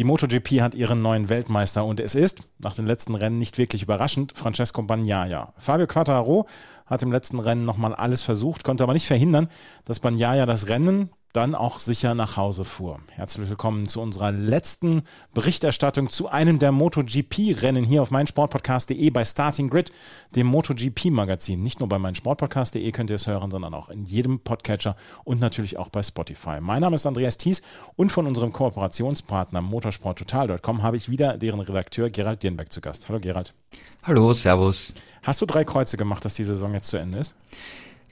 Die MotoGP hat ihren neuen Weltmeister und es ist, nach den letzten Rennen nicht wirklich überraschend, Francesco Bagnaia. Fabio Quattararo hat im letzten Rennen nochmal alles versucht, konnte aber nicht verhindern, dass Bagnaia das Rennen dann auch sicher nach Hause fuhr. Herzlich willkommen zu unserer letzten Berichterstattung zu einem der MotoGP-Rennen hier auf meinsportpodcast.de bei Starting Grid, dem MotoGP-Magazin. Nicht nur bei meinsportpodcast.de könnt ihr es hören, sondern auch in jedem Podcatcher und natürlich auch bei Spotify. Mein Name ist Andreas Thies und von unserem Kooperationspartner motorsporttotal.com habe ich wieder deren Redakteur Gerald Dirnbeck zu Gast. Hallo Gerald. Hallo, Servus. Hast du drei Kreuze gemacht, dass die Saison jetzt zu Ende ist?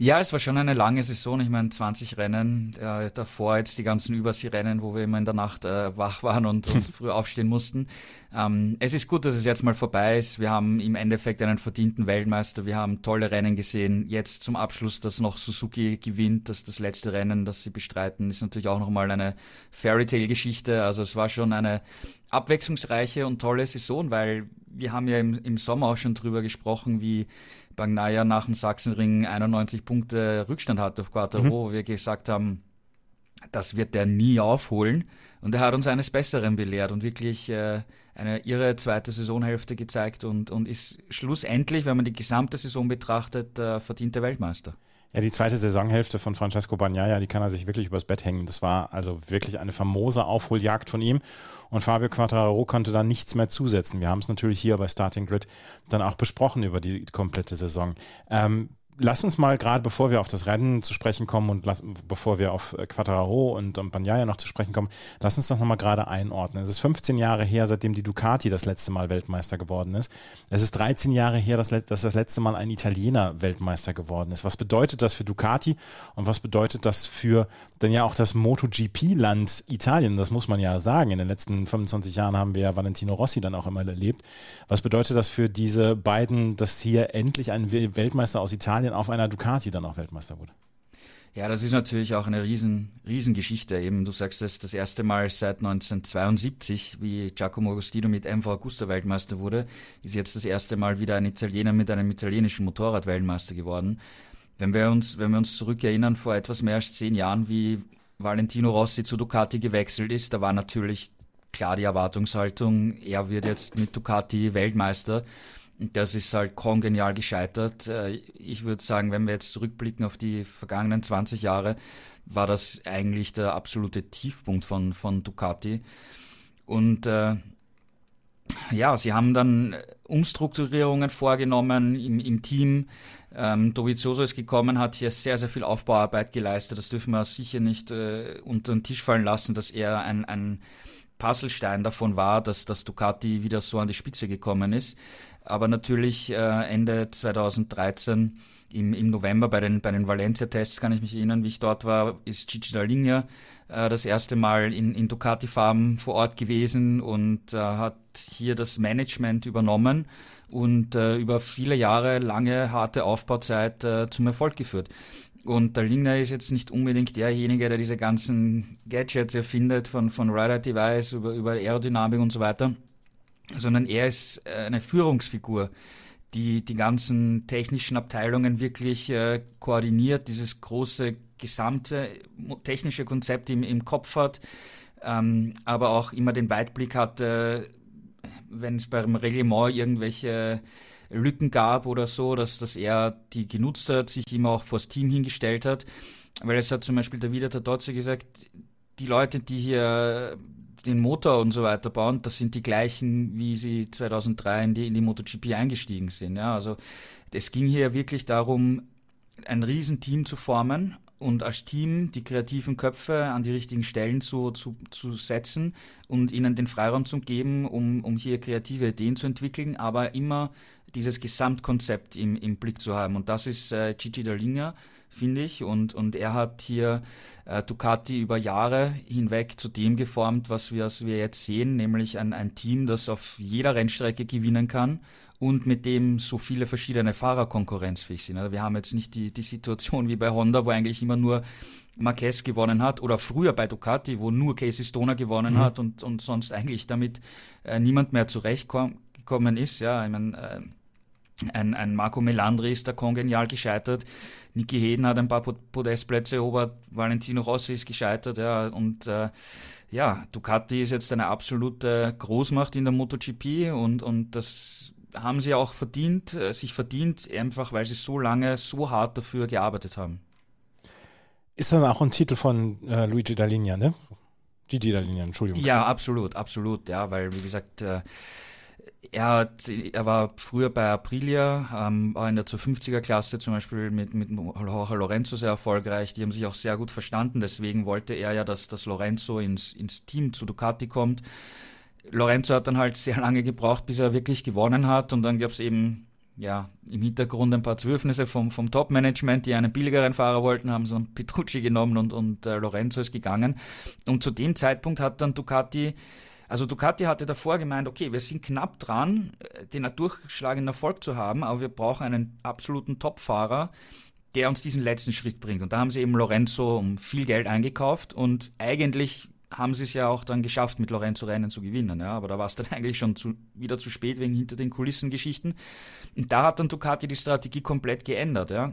Ja, es war schon eine lange Saison. Ich meine, 20 Rennen. Äh, davor jetzt die ganzen Übersee-Rennen, wo wir immer in der Nacht äh, wach waren und, und früh aufstehen mussten. Ähm, es ist gut, dass es jetzt mal vorbei ist. Wir haben im Endeffekt einen verdienten Weltmeister. Wir haben tolle Rennen gesehen. Jetzt zum Abschluss, dass noch Suzuki gewinnt, dass das letzte Rennen, das sie bestreiten, ist natürlich auch nochmal eine Fairytale-Geschichte. Also es war schon eine abwechslungsreiche und tolle Saison, weil wir haben ja im, im Sommer auch schon drüber gesprochen, wie Bagnaia nach dem Sachsenring 91 Punkte Rückstand hat auf Quattro, mhm. wo wir gesagt haben, das wird er nie aufholen. Und er hat uns eines Besseren belehrt und wirklich äh, eine irre zweite Saisonhälfte gezeigt und, und ist schlussendlich, wenn man die gesamte Saison betrachtet, äh, verdienter Weltmeister. Ja, die zweite Saisonhälfte von Francesco Bagnaia, die kann er sich wirklich übers Bett hängen. Das war also wirklich eine famose Aufholjagd von ihm. Und Fabio Quattararo konnte da nichts mehr zusetzen. Wir haben es natürlich hier bei Starting Grid dann auch besprochen über die komplette Saison. Ähm, lass uns mal gerade, bevor wir auf das Rennen zu sprechen kommen und lass, bevor wir auf äh, Quattararo und, und Bagnaia noch zu sprechen kommen, lass uns doch nochmal gerade einordnen. Es ist 15 Jahre her, seitdem die Ducati das letzte Mal Weltmeister geworden ist. Es ist 13 Jahre her, dass, dass das letzte Mal ein Italiener Weltmeister geworden ist. Was bedeutet das für Ducati und was bedeutet das für dann ja auch das MotoGP-Land Italien? Das muss man ja sagen. In den letzten 25 Jahren haben wir ja Valentino Rossi dann auch immer erlebt. Was bedeutet das für diese beiden, dass hier endlich ein Weltmeister aus Italien Italien auf einer Ducati dann auch Weltmeister wurde. Ja, das ist natürlich auch eine riesen, Riesengeschichte. Eben, du sagst es, das erste Mal seit 1972, wie Giacomo Agostino mit MV Augusta Weltmeister wurde, ist jetzt das erste Mal wieder ein Italiener mit einem italienischen Motorrad Weltmeister geworden. Wenn wir uns, wenn wir uns zurückerinnern, vor etwas mehr als zehn Jahren, wie Valentino Rossi zu Ducati gewechselt ist, da war natürlich klar die Erwartungshaltung, er wird jetzt mit Ducati Weltmeister. Das ist halt kongenial gescheitert. Äh, ich würde sagen, wenn wir jetzt zurückblicken auf die vergangenen 20 Jahre, war das eigentlich der absolute Tiefpunkt von, von Ducati. Und äh, ja, sie haben dann Umstrukturierungen vorgenommen im, im Team. Ähm, Dovizioso ist gekommen, hat hier sehr, sehr viel Aufbauarbeit geleistet. Das dürfen wir sicher nicht äh, unter den Tisch fallen lassen, dass er ein, ein Puzzlestein davon war, dass das Ducati wieder so an die Spitze gekommen ist. Aber natürlich äh, Ende 2013 im, im November bei den, bei den Valencia-Tests kann ich mich erinnern, wie ich dort war, ist Gigi Dall'Igna äh, das erste Mal in, in Ducati-Farben vor Ort gewesen und äh, hat hier das Management übernommen und äh, über viele Jahre lange harte Aufbauzeit äh, zum Erfolg geführt. Und der ist jetzt nicht unbedingt derjenige, der diese ganzen Gadgets erfindet, von, von Rider Device über, über Aerodynamik und so weiter, sondern er ist äh, eine Führungsfigur, die die ganzen technischen Abteilungen wirklich äh, koordiniert, dieses große gesamte technische Konzept im, im Kopf hat, ähm, aber auch immer den Weitblick hat, äh, wenn es beim Reglement irgendwelche Lücken gab oder so, dass, dass er die genutzt hat, sich immer auch vors Team hingestellt hat. Weil es hat zum Beispiel der Wieder Tadotze gesagt, die Leute, die hier den Motor und so weiter bauen, das sind die gleichen, wie sie 2003 in die, in die MotoGP eingestiegen sind. Ja, also es ging hier wirklich darum, ein Riesenteam zu formen und als Team die kreativen Köpfe an die richtigen Stellen zu, zu, zu setzen und ihnen den Freiraum zu geben, um, um hier kreative Ideen zu entwickeln, aber immer dieses Gesamtkonzept im, im Blick zu haben. Und das ist äh, Gigi Dallinger, finde ich. Und, und er hat hier äh, Ducati über Jahre hinweg zu dem geformt, was wir, was wir jetzt sehen, nämlich ein, ein Team, das auf jeder Rennstrecke gewinnen kann und mit dem so viele verschiedene Fahrer konkurrenzfähig sind. Also wir haben jetzt nicht die, die Situation wie bei Honda, wo eigentlich immer nur Marquez gewonnen hat oder früher bei Ducati, wo nur Casey Stoner gewonnen mhm. hat und, und sonst eigentlich damit äh, niemand mehr zurechtgekommen ist. Ja, ich meine, äh, ein, ein Marco Melandri ist da kongenial gescheitert. Niki Heden hat ein paar Podestplätze erobert. Valentino Rossi ist gescheitert. Ja, und äh, ja, Ducati ist jetzt eine absolute Großmacht in der MotoGP und, und das haben sie auch verdient, äh, sich verdient, einfach weil sie so lange, so hart dafür gearbeitet haben. Ist das auch ein Titel von äh, Luigi Dallinia, ne? Gigi Dallinia, Entschuldigung. Ja, absolut, absolut, ja, weil, wie gesagt, äh, er, hat, er war früher bei Aprilia, ähm, war in der 250er Klasse zum Beispiel mit, mit Jorge Lorenzo sehr erfolgreich. Die haben sich auch sehr gut verstanden. Deswegen wollte er ja, dass, dass Lorenzo ins, ins Team zu Ducati kommt. Lorenzo hat dann halt sehr lange gebraucht, bis er wirklich gewonnen hat. Und dann gab es eben ja, im Hintergrund ein paar Zwürfnisse vom, vom Top-Management, die einen billigeren Fahrer wollten, haben so Petrucci genommen und, und äh, Lorenzo ist gegangen. Und zu dem Zeitpunkt hat dann Ducati also Ducati hatte davor gemeint, okay, wir sind knapp dran, äh, den durchschlagenden Erfolg zu haben, aber wir brauchen einen absoluten Top-Fahrer, der uns diesen letzten Schritt bringt. Und da haben sie eben Lorenzo um viel Geld eingekauft und eigentlich haben sie es ja auch dann geschafft, mit Lorenzo Rennen zu gewinnen. Ja, aber da war es dann eigentlich schon zu, wieder zu spät wegen hinter den Kulissen Geschichten. Und da hat dann Ducati die Strategie komplett geändert. Ja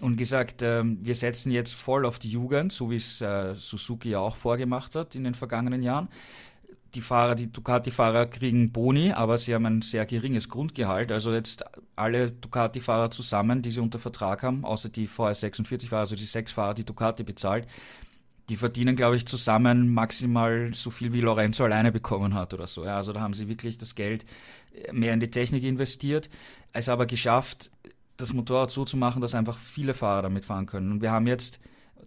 und gesagt, äh, wir setzen jetzt voll auf die Jugend, so wie es äh, Suzuki ja auch vorgemacht hat in den vergangenen Jahren die Fahrer, die Ducati-Fahrer kriegen Boni, aber sie haben ein sehr geringes Grundgehalt. Also jetzt alle Ducati-Fahrer zusammen, die sie unter Vertrag haben, außer die VR46-Fahrer, also die sechs Fahrer, die Ducati bezahlt, die verdienen, glaube ich, zusammen maximal so viel wie Lorenzo alleine bekommen hat oder so. Ja, also da haben sie wirklich das Geld mehr in die Technik investiert, es aber geschafft, das Motorrad so zu machen, dass einfach viele Fahrer damit fahren können. Und wir haben jetzt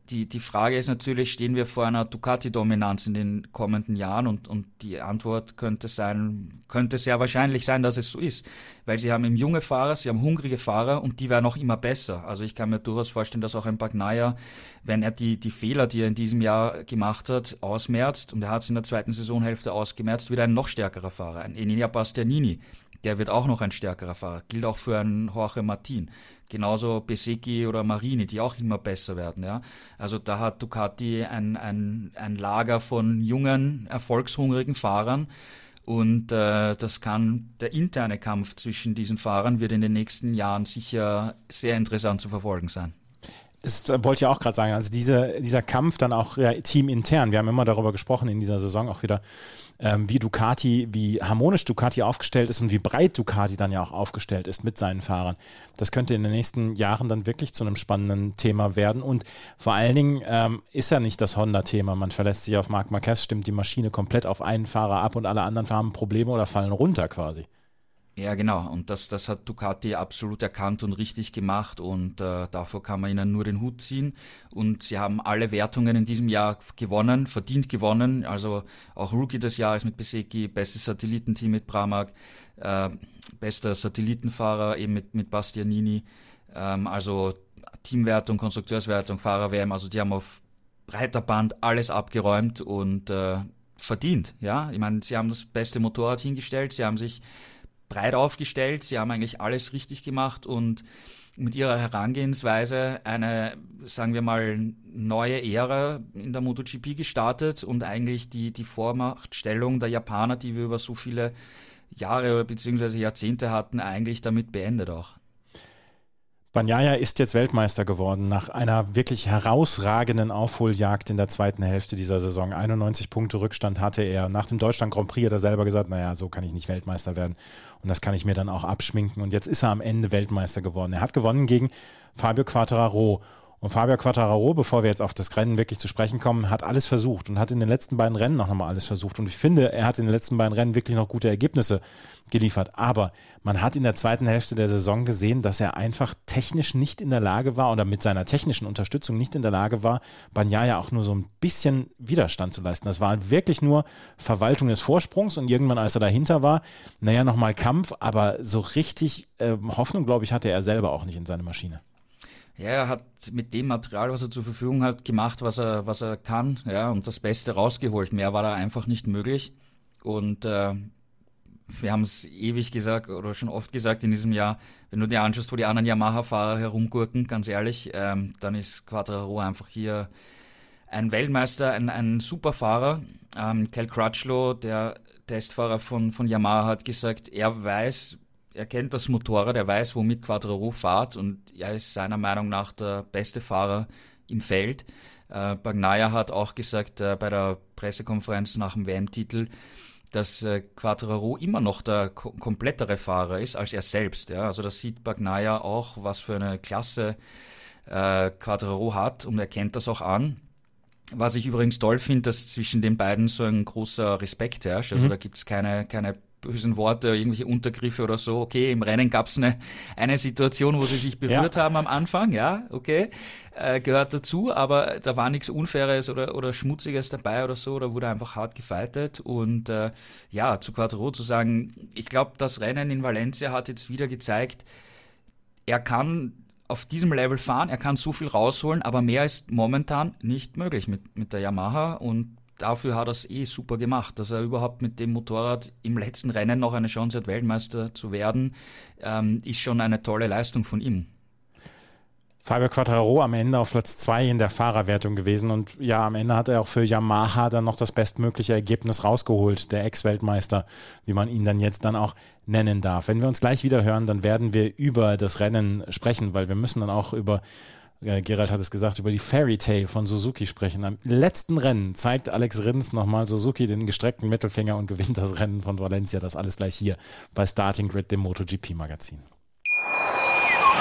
die, die Frage ist natürlich, stehen wir vor einer Ducati-Dominanz in den kommenden Jahren? Und, und die Antwort könnte sein, könnte sehr wahrscheinlich sein, dass es so ist. Weil sie haben eben junge Fahrer, sie haben hungrige Fahrer und die werden auch immer besser. Also ich kann mir durchaus vorstellen, dass auch ein Bagnaia, wenn er die, die Fehler, die er in diesem Jahr gemacht hat, ausmerzt, und er hat es in der zweiten Saisonhälfte ausgemerzt, wieder ein noch stärkerer Fahrer, ein Enilia Bastianini. Der wird auch noch ein stärkerer Fahrer. Gilt auch für einen Jorge Martin. Genauso Besecchi oder Marini, die auch immer besser werden. Ja? Also da hat Ducati ein, ein, ein Lager von jungen, erfolgshungrigen Fahrern. Und äh, das kann der interne Kampf zwischen diesen Fahrern wird in den nächsten Jahren sicher sehr interessant zu verfolgen sein. Das wollte ich auch gerade sagen. Also diese, dieser Kampf dann auch ja, teamintern. Wir haben immer darüber gesprochen in dieser Saison auch wieder, ähm, wie Ducati, wie harmonisch Ducati aufgestellt ist und wie breit Ducati dann ja auch aufgestellt ist mit seinen Fahrern. Das könnte in den nächsten Jahren dann wirklich zu einem spannenden Thema werden. Und vor allen Dingen ähm, ist ja nicht das Honda-Thema. Man verlässt sich auf Marc Marquez, stimmt die Maschine komplett auf einen Fahrer ab und alle anderen haben Probleme oder fallen runter quasi. Ja, genau. Und das, das hat Ducati absolut erkannt und richtig gemacht und äh, davor kann man ihnen nur den Hut ziehen. Und sie haben alle Wertungen in diesem Jahr gewonnen, verdient gewonnen. Also auch Rookie des Jahres mit Besecki, bestes Satellitenteam mit Pramac, äh, bester Satellitenfahrer eben mit, mit Bastianini. Ähm, also Teamwertung, Konstrukteurswertung, Fahrer-WM, also die haben auf breiter Band alles abgeräumt und äh, verdient. Ja, ich meine, sie haben das beste Motorrad hingestellt, sie haben sich breit aufgestellt. Sie haben eigentlich alles richtig gemacht und mit ihrer Herangehensweise eine, sagen wir mal, neue Ära in der MotoGP gestartet und eigentlich die, die Vormachtstellung der Japaner, die wir über so viele Jahre bzw. Jahrzehnte hatten, eigentlich damit beendet auch. Banyaya ist jetzt Weltmeister geworden nach einer wirklich herausragenden Aufholjagd in der zweiten Hälfte dieser Saison. 91 Punkte Rückstand hatte er. Nach dem Deutschland Grand Prix hat er selber gesagt, naja, so kann ich nicht Weltmeister werden. Und das kann ich mir dann auch abschminken. Und jetzt ist er am Ende Weltmeister geworden. Er hat gewonnen gegen Fabio Quattararo. Und Fabio Quattararo, bevor wir jetzt auf das Rennen wirklich zu sprechen kommen, hat alles versucht und hat in den letzten beiden Rennen noch nochmal alles versucht. Und ich finde, er hat in den letzten beiden Rennen wirklich noch gute Ergebnisse geliefert. Aber man hat in der zweiten Hälfte der Saison gesehen, dass er einfach technisch nicht in der Lage war oder mit seiner technischen Unterstützung nicht in der Lage war, Banyaya auch nur so ein bisschen Widerstand zu leisten. Das war wirklich nur Verwaltung des Vorsprungs und irgendwann, als er dahinter war, naja, nochmal Kampf, aber so richtig äh, Hoffnung, glaube ich, hatte er selber auch nicht in seine Maschine. Ja, er hat mit dem Material, was er zur Verfügung hat, gemacht, was er, was er kann, ja, und das Beste rausgeholt. Mehr war da einfach nicht möglich. Und äh, wir haben es ewig gesagt oder schon oft gesagt in diesem Jahr, wenn du dir anschaust, wo die anderen Yamaha-Fahrer herumgurken, ganz ehrlich, ähm, dann ist Quadraro einfach hier ein Weltmeister, ein, ein super Fahrer. Ähm, Cal Crutchlow, der Testfahrer von, von Yamaha, hat gesagt, er weiß, er kennt das Motorrad, er weiß, womit Quadraro fährt und er ist seiner Meinung nach der beste Fahrer im Feld. Äh, Bagnaia hat auch gesagt äh, bei der Pressekonferenz nach dem WM-Titel, dass äh, Quadraro immer noch der ko komplettere Fahrer ist als er selbst. Ja? Also das sieht Bagnaia auch, was für eine Klasse äh, Quadraro hat und er kennt das auch an. Was ich übrigens toll finde, dass zwischen den beiden so ein großer Respekt herrscht. Also mhm. da gibt es keine, keine bösen Worte, irgendwelche Untergriffe oder so. Okay, im Rennen gab es eine, eine Situation, wo sie sich berührt ja. haben am Anfang, ja, okay, äh, gehört dazu, aber da war nichts Unfaires oder, oder Schmutziges dabei oder so, da wurde einfach hart gefeitet und äh, ja, zu Quattro zu sagen, ich glaube, das Rennen in Valencia hat jetzt wieder gezeigt, er kann auf diesem Level fahren, er kann so viel rausholen, aber mehr ist momentan nicht möglich mit, mit der Yamaha und dafür hat er es eh super gemacht, dass er überhaupt mit dem Motorrad im letzten Rennen noch eine Chance hat, Weltmeister zu werden, ähm, ist schon eine tolle Leistung von ihm. Fabio Quattraro am Ende auf Platz 2 in der Fahrerwertung gewesen und ja, am Ende hat er auch für Yamaha dann noch das bestmögliche Ergebnis rausgeholt, der Ex-Weltmeister, wie man ihn dann jetzt dann auch nennen darf. Wenn wir uns gleich wieder hören, dann werden wir über das Rennen sprechen, weil wir müssen dann auch über Gerald hat es gesagt, über die Fairy Tale von Suzuki sprechen. Am letzten Rennen zeigt Alex Rins nochmal Suzuki den gestreckten Mittelfinger und gewinnt das Rennen von Valencia. Das alles gleich hier bei Starting Grid, dem MotoGP-Magazin.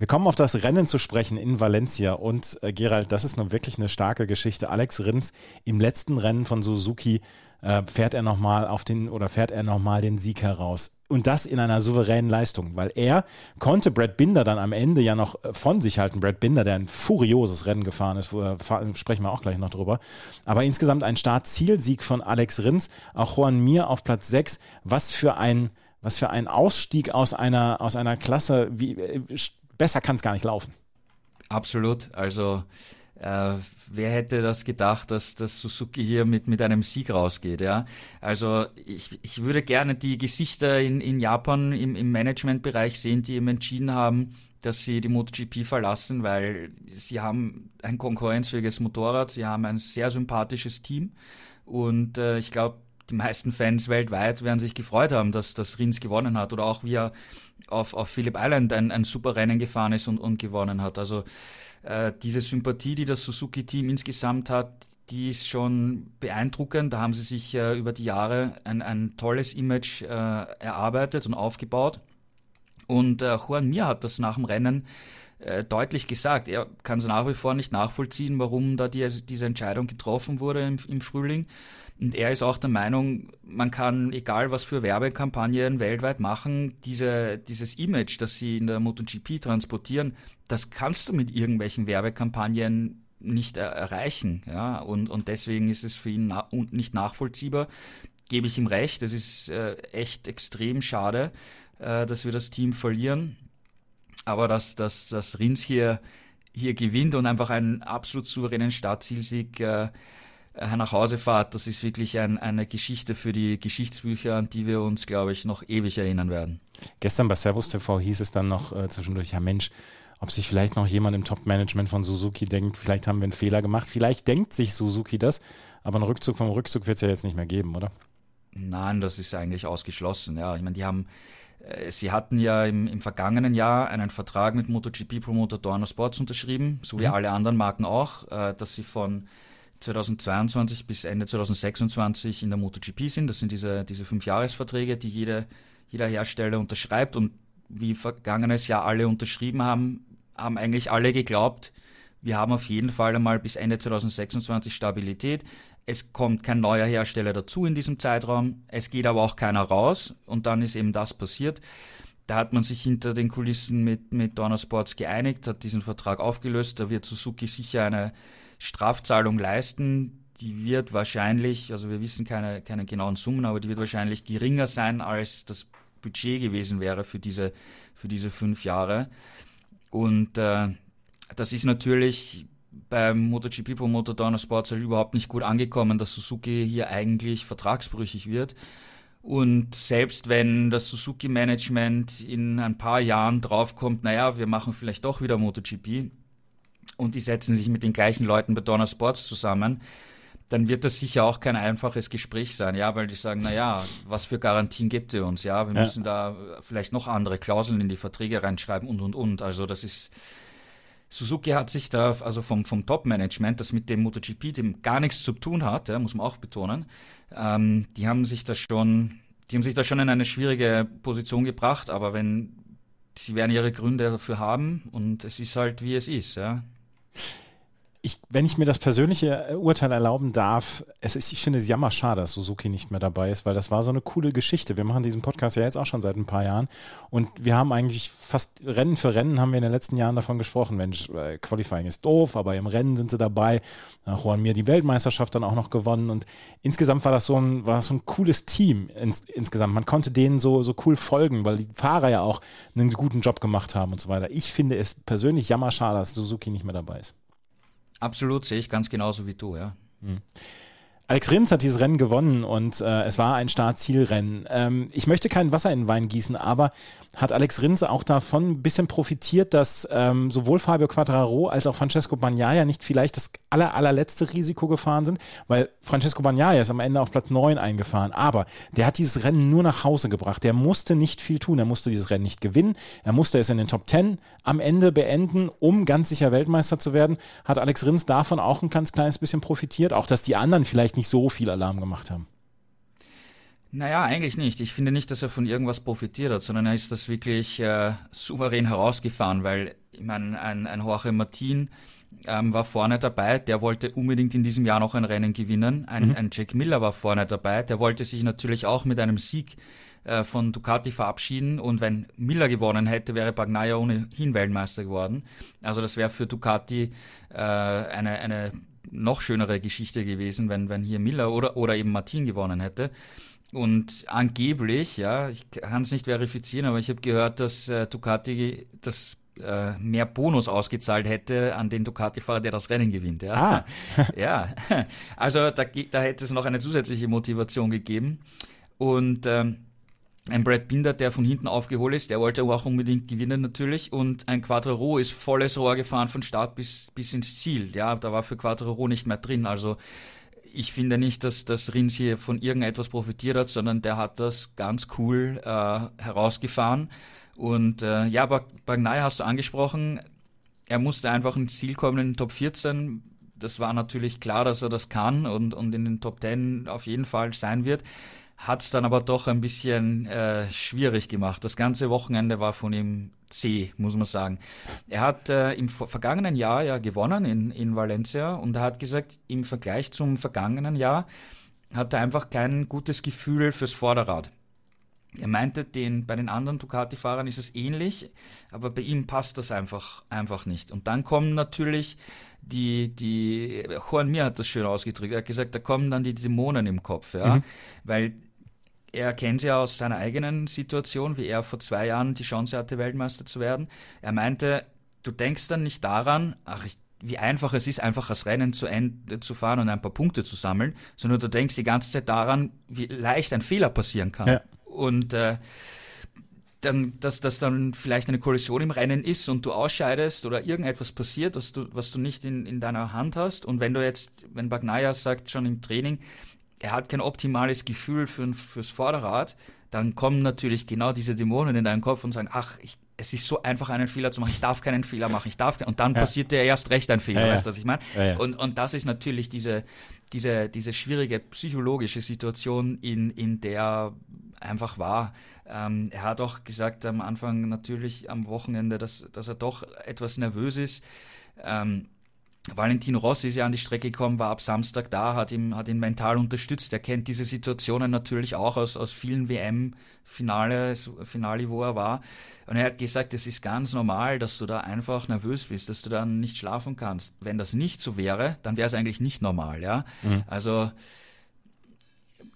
Wir kommen auf das Rennen zu sprechen in Valencia und äh, Gerald, das ist nun wirklich eine starke Geschichte. Alex Rins im letzten Rennen von Suzuki äh, fährt er nochmal auf den oder fährt er nochmal den Sieg heraus. Und das in einer souveränen Leistung, weil er konnte Brad Binder dann am Ende ja noch äh, von sich halten. Brad Binder, der ein furioses Rennen gefahren ist, wo, sprechen wir auch gleich noch drüber. Aber insgesamt ein Start-Zielsieg von Alex Rins, auch Juan Mir auf Platz 6. Was für ein, was für ein Ausstieg aus einer, aus einer Klasse, wie, äh, besser kann es gar nicht laufen. Absolut. Also äh, wer hätte das gedacht, dass, dass Suzuki hier mit, mit einem Sieg rausgeht, ja? Also ich, ich würde gerne die Gesichter in, in Japan im, im Managementbereich sehen, die eben entschieden haben, dass sie die MotoGP verlassen, weil sie haben ein konkurrenzfähiges Motorrad, sie haben ein sehr sympathisches Team und äh, ich glaube, die meisten Fans weltweit werden sich gefreut haben, dass das Rins gewonnen hat oder auch wie er auf, auf Phillip Island ein, ein super Rennen gefahren ist und, und gewonnen hat. Also äh, diese Sympathie, die das Suzuki-Team insgesamt hat, die ist schon beeindruckend. Da haben sie sich äh, über die Jahre ein, ein tolles Image äh, erarbeitet und aufgebaut. Und äh, Juan Mir hat das nach dem Rennen äh, deutlich gesagt. Er kann es nach wie vor nicht nachvollziehen, warum da die, diese Entscheidung getroffen wurde im, im Frühling. Und er ist auch der Meinung, man kann, egal was für Werbekampagnen weltweit machen, diese, dieses Image, das sie in der MotoGP transportieren, das kannst du mit irgendwelchen Werbekampagnen nicht er erreichen. Ja? Und, und deswegen ist es für ihn na nicht nachvollziehbar. Gebe ich ihm recht, es ist äh, echt extrem schade, äh, dass wir das Team verlieren. Aber dass, dass, dass Rins hier hier gewinnt und einfach einen absolut souveränen Startzielsieg äh, äh, nach Hause fahrt, das ist wirklich ein, eine Geschichte für die Geschichtsbücher, an die wir uns, glaube ich, noch ewig erinnern werden. Gestern bei Servus TV hieß es dann noch äh, zwischendurch, ja Mensch, ob sich vielleicht noch jemand im Top-Management von Suzuki denkt, vielleicht haben wir einen Fehler gemacht, vielleicht denkt sich Suzuki das, aber einen Rückzug vom Rückzug wird es ja jetzt nicht mehr geben, oder? Nein, das ist eigentlich ausgeschlossen. Ja, ich meine, die haben, sie hatten ja im, im vergangenen Jahr einen Vertrag mit MotoGP-Promoter Dorna Sports unterschrieben, so wie mhm. alle anderen Marken auch, äh, dass sie von 2022 bis Ende 2026 in der MotoGP sind. Das sind diese, diese Fünfjahresverträge, die jede, jeder Hersteller unterschreibt und wie vergangenes Jahr alle unterschrieben haben, haben eigentlich alle geglaubt, wir haben auf jeden Fall einmal bis Ende 2026 Stabilität. Es kommt kein neuer Hersteller dazu in diesem Zeitraum. Es geht aber auch keiner raus. Und dann ist eben das passiert. Da hat man sich hinter den Kulissen mit, mit Donner Sports geeinigt, hat diesen Vertrag aufgelöst. Da wird Suzuki sicher eine Strafzahlung leisten. Die wird wahrscheinlich, also wir wissen keine, keine genauen Summen, aber die wird wahrscheinlich geringer sein, als das Budget gewesen wäre für diese, für diese fünf Jahre. Und äh, das ist natürlich beim MotoGP-Promoter Donner Sports halt überhaupt nicht gut angekommen, dass Suzuki hier eigentlich vertragsbrüchig wird. Und selbst wenn das Suzuki-Management in ein paar Jahren draufkommt, naja, wir machen vielleicht doch wieder MotoGP und die setzen sich mit den gleichen Leuten bei Donner Sports zusammen, dann wird das sicher auch kein einfaches Gespräch sein, ja, weil die sagen, na ja, was für Garantien gibt ihr uns, ja, wir ja. müssen da vielleicht noch andere Klauseln in die Verträge reinschreiben und und und. Also das ist Suzuki hat sich da, also vom, vom Top-Management, das mit dem MotoGP-Team gar nichts zu tun hat, ja, muss man auch betonen, ähm, die haben sich da schon, die haben sich da schon in eine schwierige Position gebracht, aber wenn, sie werden ihre Gründe dafür haben und es ist halt, wie es ist, ja ich, wenn ich mir das persönliche äh, Urteil erlauben darf, es ist, ich finde es jammerschade, dass Suzuki nicht mehr dabei ist, weil das war so eine coole Geschichte. Wir machen diesen Podcast ja jetzt auch schon seit ein paar Jahren und wir haben eigentlich fast Rennen für Rennen haben wir in den letzten Jahren davon gesprochen. Mensch, äh, Qualifying ist doof, aber im Rennen sind sie dabei. Nach Juan Mir die Weltmeisterschaft dann auch noch gewonnen und insgesamt war das so ein, war das so ein cooles Team ins, insgesamt. Man konnte denen so, so cool folgen, weil die Fahrer ja auch einen guten Job gemacht haben und so weiter. Ich finde es persönlich jammerschade, dass Suzuki nicht mehr dabei ist. Absolut, sehe ich ganz genauso wie du, ja. Mhm. Alex Rins hat dieses Rennen gewonnen und äh, es war ein Start-Ziel-Rennen. Ähm, ich möchte kein Wasser in den Wein gießen, aber hat Alex Rins auch davon ein bisschen profitiert, dass ähm, sowohl Fabio Quattraro als auch Francesco Bagnaia nicht vielleicht das aller, allerletzte Risiko gefahren sind, weil Francesco Bagnaia ist am Ende auf Platz 9 eingefahren, aber der hat dieses Rennen nur nach Hause gebracht. Der musste nicht viel tun, er musste dieses Rennen nicht gewinnen, er musste es in den Top 10 am Ende beenden, um ganz sicher Weltmeister zu werden. Hat Alex Rins davon auch ein ganz kleines bisschen profitiert, auch dass die anderen vielleicht nicht nicht so viel Alarm gemacht haben. Naja, eigentlich nicht. Ich finde nicht, dass er von irgendwas profitiert hat, sondern er ist das wirklich äh, souverän herausgefahren, weil, ich meine, ein, ein Jorge Martin ähm, war vorne dabei, der wollte unbedingt in diesem Jahr noch ein Rennen gewinnen. Ein, mhm. ein Jack Miller war vorne dabei, der wollte sich natürlich auch mit einem Sieg äh, von Ducati verabschieden und wenn Miller gewonnen hätte, wäre Bagnaia ohnehin Weltmeister geworden. Also das wäre für Ducati äh, eine, eine noch schönere Geschichte gewesen, wenn, wenn hier Miller oder, oder eben Martin gewonnen hätte. Und angeblich, ja, ich kann es nicht verifizieren, aber ich habe gehört, dass äh, Ducati das äh, mehr Bonus ausgezahlt hätte an den Ducati-Fahrer, der das Rennen gewinnt. Ja, ah. ja. also da, da hätte es noch eine zusätzliche Motivation gegeben. Und ähm, ein Brad Binder, der von hinten aufgeholt ist, der wollte auch unbedingt gewinnen natürlich. Und ein Quattro ist volles Rohr gefahren von Start bis, bis ins Ziel. Ja, da war für Quattro nicht mehr drin. Also ich finde nicht, dass das Rins hier von irgendetwas profitiert hat, sondern der hat das ganz cool äh, herausgefahren. Und äh, ja, Bagnai hast du angesprochen, er musste einfach ins Ziel kommen in den Top 14. Das war natürlich klar, dass er das kann und, und in den Top 10 auf jeden Fall sein wird hat es dann aber doch ein bisschen äh, schwierig gemacht. Das ganze Wochenende war von ihm zäh, muss man sagen. Er hat äh, im vergangenen Jahr ja gewonnen in, in Valencia und er hat gesagt, im Vergleich zum vergangenen Jahr hat er einfach kein gutes Gefühl fürs Vorderrad. Er meinte, den, bei den anderen Ducati-Fahrern ist es ähnlich, aber bei ihm passt das einfach, einfach nicht. Und dann kommen natürlich die, die, Juan Mir hat das schön ausgedrückt, er hat gesagt, da kommen dann die Dämonen im Kopf, ja, mhm. weil er kennt ja aus seiner eigenen Situation, wie er vor zwei Jahren die Chance hatte, Weltmeister zu werden. Er meinte, du denkst dann nicht daran, ach, wie einfach es ist, einfach das Rennen zu Ende zu fahren und ein paar Punkte zu sammeln, sondern du denkst die ganze Zeit daran, wie leicht ein Fehler passieren kann. Ja. Und äh, dann, dass das dann vielleicht eine Kollision im Rennen ist und du ausscheidest oder irgendetwas passiert, was du, was du nicht in, in deiner Hand hast. Und wenn du jetzt, wenn Bagnaia sagt schon im Training, er hat kein optimales Gefühl für, fürs Vorderrad, dann kommen natürlich genau diese Dämonen in deinen Kopf und sagen, ach, ich, es ist so einfach, einen Fehler zu machen. Ich darf keinen Fehler machen. Ich darf und dann ja. passiert dir erst recht ein Fehler. Ja, weißt du, was ich meine? Und und das ist natürlich diese diese diese schwierige psychologische Situation, in in der einfach war. Ähm, er hat auch gesagt am Anfang natürlich am Wochenende, dass, dass er doch etwas nervös ist. Ähm, Valentino Rossi ist ja an die Strecke gekommen, war ab Samstag da, hat ihn, hat ihn mental unterstützt. Er kennt diese Situationen natürlich auch aus, aus vielen WM-Finale, Finale, wo er war. Und er hat gesagt, es ist ganz normal, dass du da einfach nervös bist, dass du dann nicht schlafen kannst. Wenn das nicht so wäre, dann wäre es eigentlich nicht normal, ja. Mhm. Also,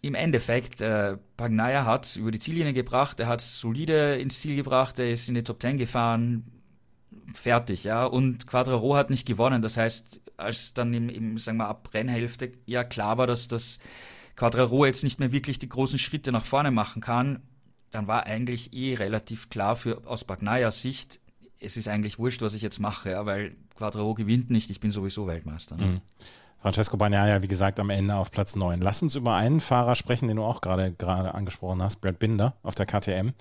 im Endeffekt, äh, Pagnaia hat über die Ziellinie gebracht, er hat solide ins Ziel gebracht, er ist in die Top Ten gefahren, fertig, ja. Und Quadraro hat nicht gewonnen. Das heißt, als dann im, im sagen wir ab Rennhälfte ja klar war, dass das Quadraro jetzt nicht mehr wirklich die großen Schritte nach vorne machen kann, dann war eigentlich eh relativ klar für aus Bagnayas Sicht, es ist eigentlich wurscht, was ich jetzt mache, ja, weil Quadraro gewinnt nicht, ich bin sowieso Weltmeister. Ne? Mhm. Francesco Bagnaia, wie gesagt, am Ende auf Platz 9. Lass uns über einen Fahrer sprechen, den du auch gerade gerade angesprochen hast, Brad Binder auf der KTM,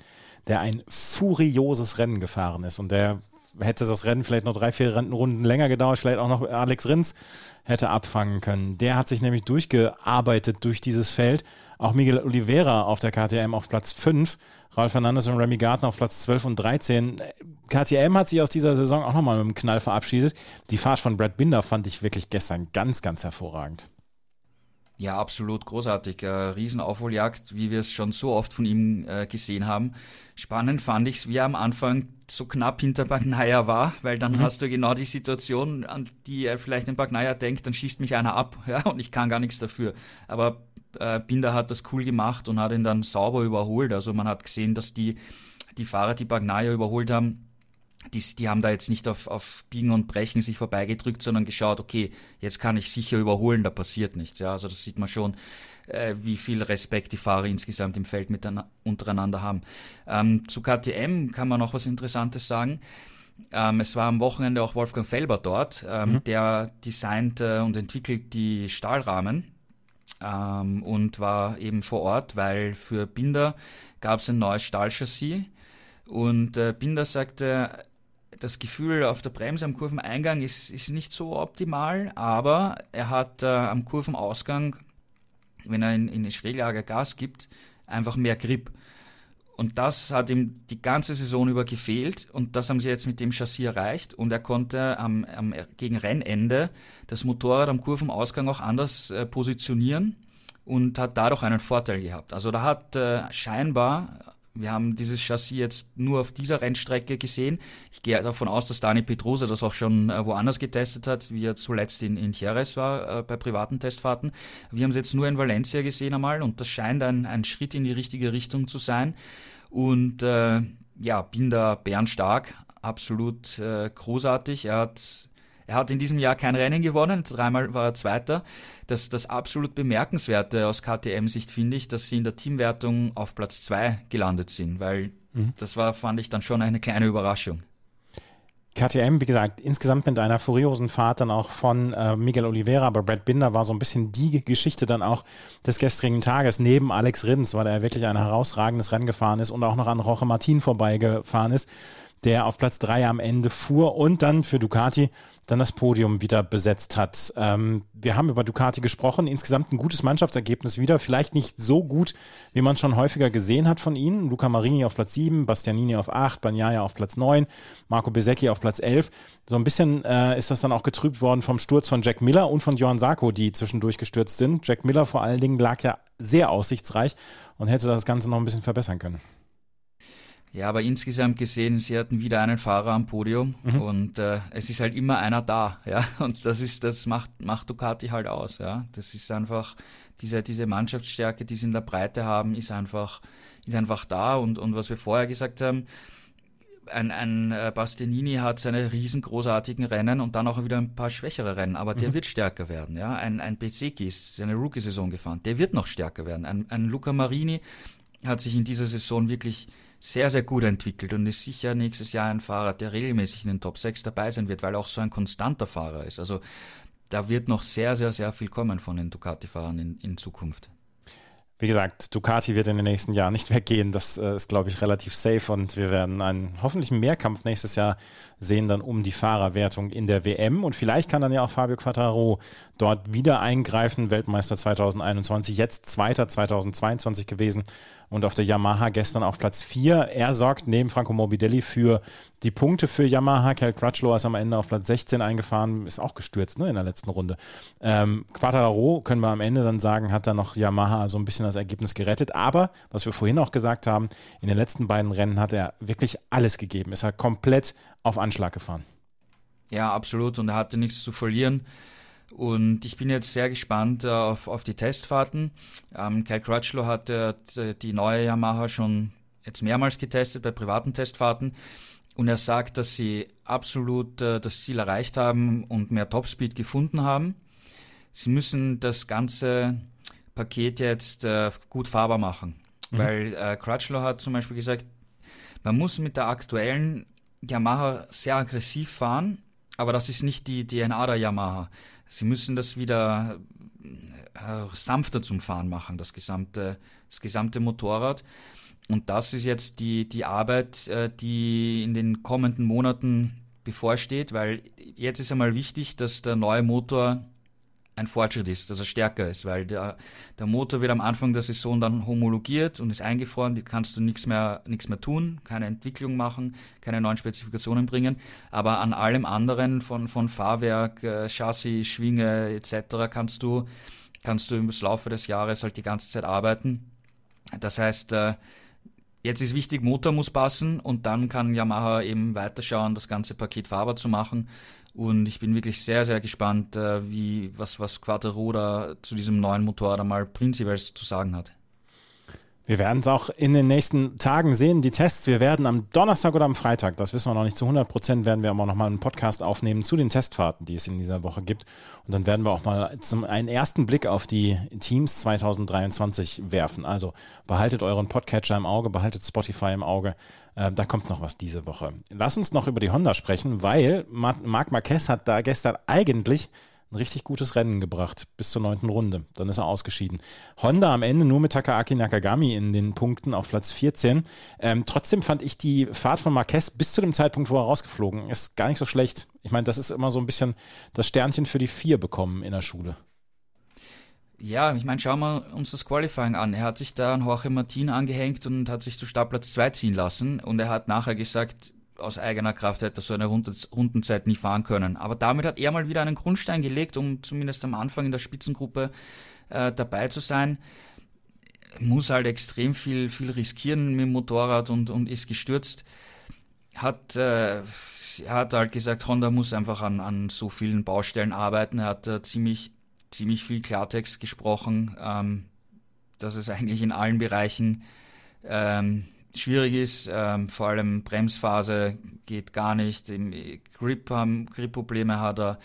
der ein furioses Rennen gefahren ist und der hätte das Rennen vielleicht noch drei, vier Runden länger gedauert, vielleicht auch noch Alex Rins hätte abfangen können. Der hat sich nämlich durchgearbeitet durch dieses Feld. Auch Miguel Oliveira auf der KTM auf Platz 5, Ralf Fernandes und Remy Gardner auf Platz 12 und 13. KTM hat sich aus dieser Saison auch nochmal mit einem Knall verabschiedet. Die Fahrt von Brad Binder fand ich wirklich gestern ganz, ganz hervorragend. Ja, absolut großartig. Äh, Riesenaufholjagd, wie wir es schon so oft von ihm äh, gesehen haben. Spannend fand ich es, wie er am Anfang so knapp hinter Bagnaia war, weil dann mhm. hast du genau die Situation, an die er vielleicht in Bagnaia denkt, dann schießt mich einer ab, ja, und ich kann gar nichts dafür. Aber äh, Binder hat das cool gemacht und hat ihn dann sauber überholt. Also man hat gesehen, dass die, die Fahrer, die Bagnaia überholt haben, die, die haben da jetzt nicht auf, auf Biegen und Brechen sich vorbeigedrückt, sondern geschaut, okay, jetzt kann ich sicher überholen, da passiert nichts. Ja, also das sieht man schon, äh, wie viel Respekt die Fahrer insgesamt im Feld mit untereinander haben. Ähm, zu KTM kann man noch was Interessantes sagen. Ähm, es war am Wochenende auch Wolfgang Felber dort, ähm, mhm. der designt äh, und entwickelt die Stahlrahmen ähm, und war eben vor Ort, weil für Binder gab es ein neues Stahlchassis und äh, Binder sagte, das Gefühl auf der Bremse am Kurveneingang ist, ist nicht so optimal, aber er hat äh, am Kurvenausgang, wenn er in, in Schräglage Gas gibt, einfach mehr Grip. Und das hat ihm die ganze Saison über gefehlt und das haben sie jetzt mit dem Chassis erreicht und er konnte am, am gegen Rennende das Motorrad am Kurvenausgang auch anders äh, positionieren und hat dadurch einen Vorteil gehabt. Also da hat äh, scheinbar wir haben dieses Chassis jetzt nur auf dieser Rennstrecke gesehen. Ich gehe davon aus, dass Dani Petrosa das auch schon äh, woanders getestet hat, wie er zuletzt in, in Jerez war äh, bei privaten Testfahrten. Wir haben es jetzt nur in Valencia gesehen einmal und das scheint ein, ein Schritt in die richtige Richtung zu sein. Und äh, ja, bin da bärenstark, absolut äh, großartig. Er hat er hat in diesem Jahr kein Rennen gewonnen, dreimal war er Zweiter. Das, das absolut Bemerkenswerte aus KTM-Sicht finde ich, dass sie in der Teamwertung auf Platz zwei gelandet sind, weil mhm. das war, fand ich dann schon eine kleine Überraschung. KTM, wie gesagt, insgesamt mit einer furiosen Fahrt dann auch von äh, Miguel Oliveira, aber Brad Binder war so ein bisschen die Geschichte dann auch des gestrigen Tages neben Alex Rins, weil er wirklich ein herausragendes Rennen gefahren ist und auch noch an Roche Martin vorbeigefahren ist der auf Platz drei am Ende fuhr und dann für Ducati dann das Podium wieder besetzt hat. Ähm, wir haben über Ducati gesprochen, insgesamt ein gutes Mannschaftsergebnis wieder, vielleicht nicht so gut, wie man schon häufiger gesehen hat von ihnen. Luca Marini auf Platz sieben, Bastianini auf acht, Bagnaia auf Platz neun, Marco Besecchi auf Platz elf. So ein bisschen äh, ist das dann auch getrübt worden vom Sturz von Jack Miller und von Johann Sarko, die zwischendurch gestürzt sind. Jack Miller vor allen Dingen lag ja sehr aussichtsreich und hätte das Ganze noch ein bisschen verbessern können. Ja, aber insgesamt gesehen, sie hatten wieder einen Fahrer am Podium mhm. und äh, es ist halt immer einer da, ja. Und das ist, das macht, macht Ducati halt aus, ja. Das ist einfach, diese, diese Mannschaftsstärke, die sie in der Breite haben, ist einfach, ist einfach da. Und, und was wir vorher gesagt haben, ein, ein äh, Bastianini hat seine riesengroßartigen Rennen und dann auch wieder ein paar schwächere Rennen, aber der mhm. wird stärker werden. Ja, ein, ein Bezeki ist seine Rookie-Saison gefahren, der wird noch stärker werden. Ein, ein Luca Marini hat sich in dieser Saison wirklich sehr, sehr gut entwickelt und ist sicher nächstes Jahr ein Fahrer, der regelmäßig in den Top 6 dabei sein wird, weil er auch so ein konstanter Fahrer ist. Also da wird noch sehr, sehr, sehr viel kommen von den Ducati-Fahrern in, in Zukunft. Wie gesagt, Ducati wird in den nächsten Jahren nicht weggehen. Das äh, ist, glaube ich, relativ safe und wir werden einen hoffentlich Mehrkampf nächstes Jahr sehen dann um die Fahrerwertung in der WM und vielleicht kann dann ja auch Fabio Quattraro dort wieder eingreifen. Weltmeister 2021, jetzt Zweiter 2022 gewesen und auf der Yamaha gestern auf Platz 4. Er sorgt neben Franco Morbidelli für die Punkte für Yamaha. Cal Crutchlow ist am Ende auf Platz 16 eingefahren, ist auch gestürzt ne, in der letzten Runde. Ähm, Quattraro, können wir am Ende dann sagen, hat da noch Yamaha so ein bisschen das Ergebnis gerettet. Aber, was wir vorhin auch gesagt haben, in den letzten beiden Rennen hat er wirklich alles gegeben. Ist er komplett auf Anschlag gefahren. Ja, absolut. Und er hatte nichts zu verlieren. Und ich bin jetzt sehr gespannt äh, auf, auf die Testfahrten. Ähm, Kyle Crutchlow hat äh, die neue Yamaha schon jetzt mehrmals getestet bei privaten Testfahrten. Und er sagt, dass sie absolut äh, das Ziel erreicht haben und mehr Topspeed gefunden haben. Sie müssen das ganze Paket jetzt äh, gut fahrbar machen. Mhm. Weil äh, Crutchlow hat zum Beispiel gesagt, man muss mit der aktuellen Yamaha sehr aggressiv fahren, aber das ist nicht die DNA der Yamaha. Sie müssen das wieder äh, sanfter zum Fahren machen, das gesamte, das gesamte Motorrad. Und das ist jetzt die, die Arbeit, äh, die in den kommenden Monaten bevorsteht, weil jetzt ist einmal wichtig, dass der neue Motor ein Fortschritt ist, dass er stärker ist, weil der, der Motor wird am Anfang der Saison dann homologiert und ist eingefroren, die kannst du nichts mehr, nichts mehr tun, keine Entwicklung machen, keine neuen Spezifikationen bringen, aber an allem anderen von, von Fahrwerk, äh, Chassis, Schwinge etc. kannst du, kannst du im Laufe des Jahres halt die ganze Zeit arbeiten. Das heißt, äh, Jetzt ist wichtig, Motor muss passen und dann kann Yamaha eben weiterschauen, das ganze Paket fahrbar zu machen. Und ich bin wirklich sehr, sehr gespannt, äh, wie, was, was Quattro da zu diesem neuen Motorrad einmal prinzipiell zu sagen hat. Wir werden es auch in den nächsten Tagen sehen, die Tests. Wir werden am Donnerstag oder am Freitag, das wissen wir noch nicht zu 100 Prozent, werden wir aber nochmal einen Podcast aufnehmen zu den Testfahrten, die es in dieser Woche gibt. Und dann werden wir auch mal zum, einen ersten Blick auf die Teams 2023 werfen. Also behaltet euren Podcatcher im Auge, behaltet Spotify im Auge. Äh, da kommt noch was diese Woche. Lass uns noch über die Honda sprechen, weil Marc Marquez hat da gestern eigentlich ein richtig gutes Rennen gebracht bis zur neunten Runde. Dann ist er ausgeschieden. Honda am Ende nur mit Takaaki Nakagami in den Punkten auf Platz 14. Ähm, trotzdem fand ich die Fahrt von Marquez bis zu dem Zeitpunkt, wo er rausgeflogen ist, gar nicht so schlecht. Ich meine, das ist immer so ein bisschen das Sternchen für die vier bekommen in der Schule. Ja, ich meine, schauen wir uns das Qualifying an. Er hat sich da an Jorge Martin angehängt und hat sich zu Startplatz 2 ziehen lassen. Und er hat nachher gesagt, aus eigener Kraft hätte er so eine Rundenzeit nie fahren können. Aber damit hat er mal wieder einen Grundstein gelegt, um zumindest am Anfang in der Spitzengruppe äh, dabei zu sein. Muss halt extrem viel, viel riskieren mit dem Motorrad und, und ist gestürzt. Hat, äh, hat halt gesagt, Honda muss einfach an, an so vielen Baustellen arbeiten. Er hat äh, ziemlich, ziemlich viel Klartext gesprochen, ähm, dass es eigentlich in allen Bereichen ähm, schwierig ist, ähm, vor allem Bremsphase geht gar nicht, im Grip haben, Grip-Probleme hat er.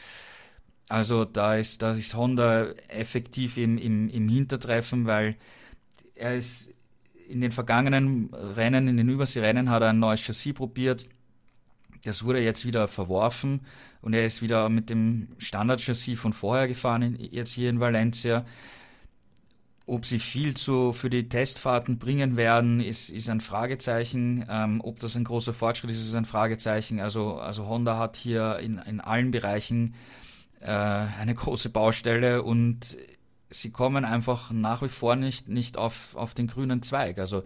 Also da ist, da ist Honda effektiv im, im, im Hintertreffen, weil er ist in den vergangenen Rennen, in den Überseerennen hat er ein neues Chassis probiert. Das wurde jetzt wieder verworfen und er ist wieder mit dem Standardchassis von vorher gefahren, jetzt hier in Valencia. Ob sie viel zu, für die Testfahrten bringen werden, ist, ist ein Fragezeichen. Ähm, ob das ein großer Fortschritt ist, ist ein Fragezeichen. Also, also Honda hat hier in, in allen Bereichen äh, eine große Baustelle und sie kommen einfach nach wie vor nicht, nicht auf, auf den grünen Zweig. Also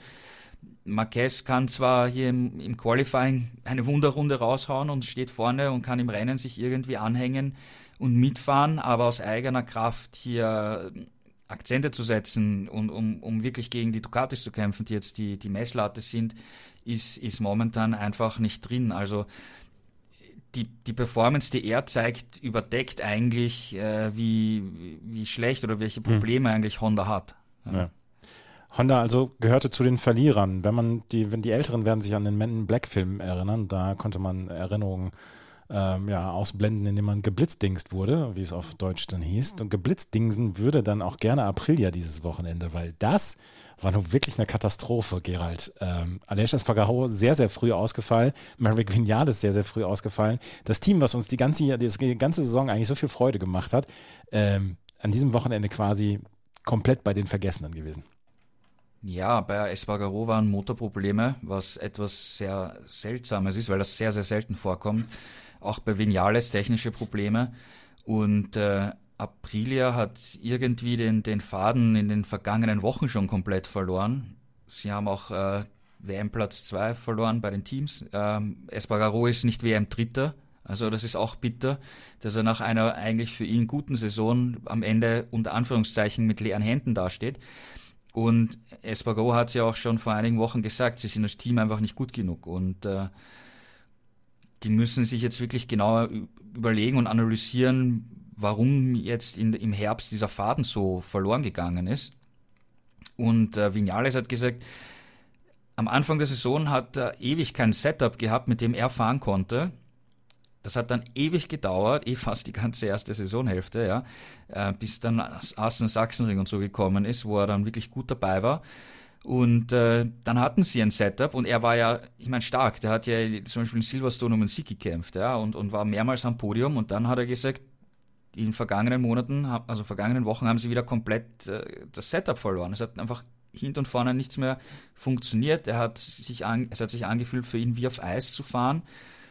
Marquez kann zwar hier im, im Qualifying eine Wunderrunde raushauen und steht vorne und kann im Rennen sich irgendwie anhängen und mitfahren, aber aus eigener Kraft hier Akzente zu setzen und um, um wirklich gegen die Ducatis zu kämpfen, die jetzt die, die Messlatte sind, ist, ist momentan einfach nicht drin. Also die, die Performance, die er zeigt, überdeckt eigentlich, äh, wie, wie schlecht oder welche hm. Probleme hm. eigentlich Honda hat. Ja. Honda also gehörte zu den Verlierern. Wenn man die, wenn die Älteren werden sich an den Men in Black Film erinnern, da konnte man Erinnerungen ähm, ja, ausblenden, indem man geblitzdingst wurde, wie es auf Deutsch dann hieß. Und geblitzdingsen würde dann auch gerne Aprilia dieses Wochenende, weil das war nun wirklich eine Katastrophe, Gerald. Ähm, Aleix Espargaro sehr, sehr früh ausgefallen. Merrick Vinales sehr, sehr früh ausgefallen. Das Team, was uns die ganze, die ganze Saison eigentlich so viel Freude gemacht hat, ähm, an diesem Wochenende quasi komplett bei den Vergessenen gewesen. Ja, bei Espargaro waren Motorprobleme, was etwas sehr Seltsames ist, weil das sehr, sehr selten vorkommt. Auch bei Vinales technische Probleme. Und äh, Aprilia hat irgendwie den, den Faden in den vergangenen Wochen schon komplett verloren. Sie haben auch äh, WM-Platz 2 verloren bei den Teams. Ähm, Espargaro ist nicht WM-Dritter. Also das ist auch bitter, dass er nach einer eigentlich für ihn guten Saison am Ende unter Anführungszeichen mit leeren Händen dasteht. Und Espargaro hat es ja auch schon vor einigen Wochen gesagt, sie sind als Team einfach nicht gut genug. Und äh, die müssen sich jetzt wirklich genauer überlegen und analysieren, warum jetzt in, im Herbst dieser Faden so verloren gegangen ist. Und äh, Vinales hat gesagt, am Anfang der Saison hat er ewig kein Setup gehabt, mit dem er fahren konnte. Das hat dann ewig gedauert, eh fast die ganze erste Saisonhälfte, ja, äh, bis dann Assen Sachsenring und so gekommen ist, wo er dann wirklich gut dabei war. Und äh, dann hatten sie ein Setup und er war ja, ich meine, stark. Der hat ja zum Beispiel in Silverstone um einen Sieg gekämpft, ja, und, und war mehrmals am Podium. Und dann hat er gesagt, in vergangenen Monaten, also vergangenen Wochen haben sie wieder komplett äh, das Setup verloren. Es hat einfach hinten und vorne nichts mehr funktioniert. Er hat sich an, es hat sich angefühlt, für ihn wie aufs Eis zu fahren.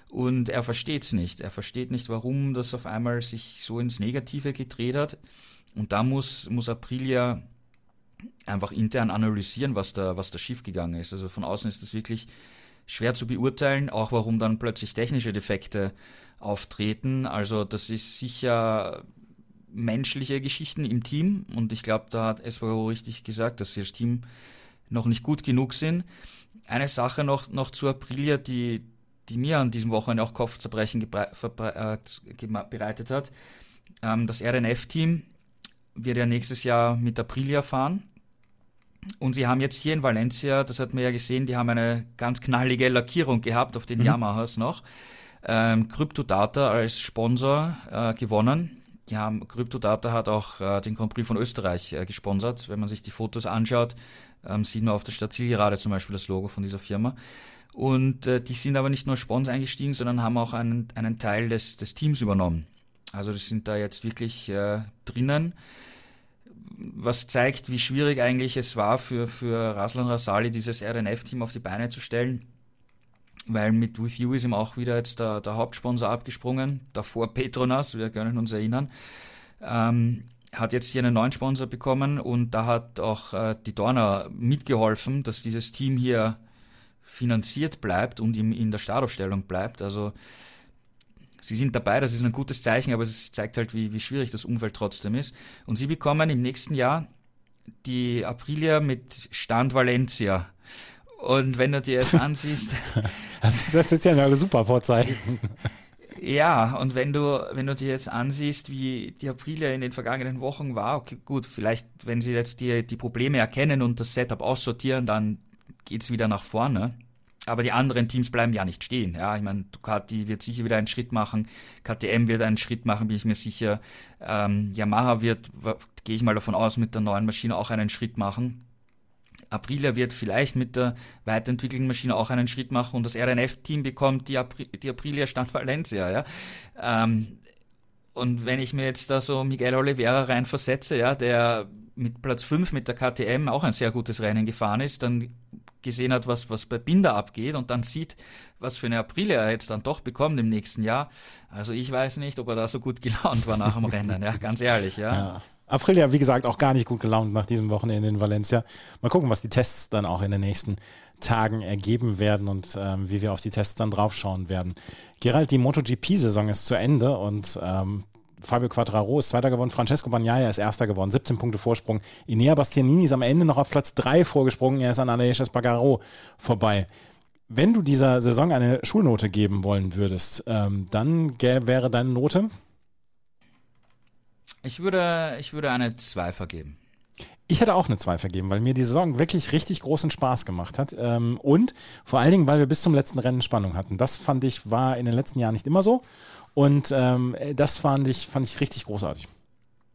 Und er versteht es nicht. Er versteht nicht, warum das auf einmal sich so ins Negative gedreht hat. Und da muss, muss Aprilia einfach intern analysieren, was da, was da schiefgegangen ist. Also von außen ist das wirklich schwer zu beurteilen, auch warum dann plötzlich technische Defekte auftreten. Also das ist sicher menschliche Geschichten im Team und ich glaube, da hat Espargaro richtig gesagt, dass sie als Team noch nicht gut genug sind. Eine Sache noch, noch zu Aprilia, die, die mir an diesem Wochenende auch Kopfzerbrechen äh, bereitet hat. Ähm, das RNF-Team wird ja nächstes Jahr mit Aprilia fahren. Und sie haben jetzt hier in Valencia, das hat man ja gesehen, die haben eine ganz knallige Lackierung gehabt auf den mhm. Yamahas noch. Ähm, Cryptodata als Sponsor äh, gewonnen. Die haben, Cryptodata hat auch äh, den Grand Prix von Österreich äh, gesponsert. Wenn man sich die Fotos anschaut, ähm, sieht man auf der Stadt Zielgerade zum Beispiel das Logo von dieser Firma. Und äh, die sind aber nicht nur Sponsor eingestiegen, sondern haben auch einen, einen Teil des, des Teams übernommen. Also die sind da jetzt wirklich äh, drinnen. Was zeigt, wie schwierig eigentlich es war für, für Raslan Rasali, dieses RNF-Team auf die Beine zu stellen. Weil mit With You ist ihm auch wieder jetzt der, der Hauptsponsor abgesprungen. Davor Petronas, wir können uns erinnern. Ähm, hat jetzt hier einen neuen Sponsor bekommen und da hat auch äh, die Dorner mitgeholfen, dass dieses Team hier finanziert bleibt und in, in der Startaufstellung bleibt. Also sie sind dabei, das ist ein gutes Zeichen, aber es zeigt halt, wie, wie schwierig das Umfeld trotzdem ist. Und sie bekommen im nächsten Jahr die Aprilia mit Stand Valencia. Und wenn du dir das ansiehst. das ist ja eine super Vorzeichen. Ja, und wenn du, wenn du dir jetzt ansiehst, wie die Aprilia in den vergangenen Wochen war, okay, gut, vielleicht, wenn sie jetzt die, die Probleme erkennen und das Setup aussortieren, dann geht's wieder nach vorne. Aber die anderen Teams bleiben ja nicht stehen. Ja, ich meine, Ducati wird sicher wieder einen Schritt machen, KTM wird einen Schritt machen, bin ich mir sicher. Ähm, Yamaha wird, gehe ich mal davon aus, mit der neuen Maschine auch einen Schritt machen. Aprilia wird vielleicht mit der weiterentwickelten Maschine auch einen Schritt machen und das RNF-Team bekommt die, Apri die Aprilia Stand Valencia. Ja? Ähm, und wenn ich mir jetzt da so Miguel Oliveira reinversetze, ja, der mit Platz 5 mit der KTM auch ein sehr gutes Rennen gefahren ist, dann gesehen hat, was, was bei Binder abgeht und dann sieht, was für eine Aprilia er jetzt dann doch bekommt im nächsten Jahr. Also ich weiß nicht, ob er da so gut gelaunt war nach dem Rennen, ja, ganz ehrlich, ja. ja. Aprilia, wie gesagt, auch gar nicht gut gelaunt nach diesem Wochenende in Valencia. Mal gucken, was die Tests dann auch in den nächsten Tagen ergeben werden und ähm, wie wir auf die Tests dann draufschauen werden. Gerald, die MotoGP-Saison ist zu Ende und ähm, Fabio Quattraro ist Zweiter geworden, Francesco Bagnaia ist Erster geworden, 17 Punkte Vorsprung. Inea Bastianini ist am Ende noch auf Platz 3 vorgesprungen, er ist an Aleix Espargaro vorbei. Wenn du dieser Saison eine Schulnote geben wollen würdest, ähm, dann wäre deine Note? Ich würde, ich würde eine 2 vergeben. Ich hätte auch eine 2 vergeben, weil mir die Saison wirklich richtig großen Spaß gemacht hat. Ähm, und vor allen Dingen, weil wir bis zum letzten Rennen Spannung hatten. Das fand ich, war in den letzten Jahren nicht immer so. Und ähm, das fand ich, fand ich richtig großartig.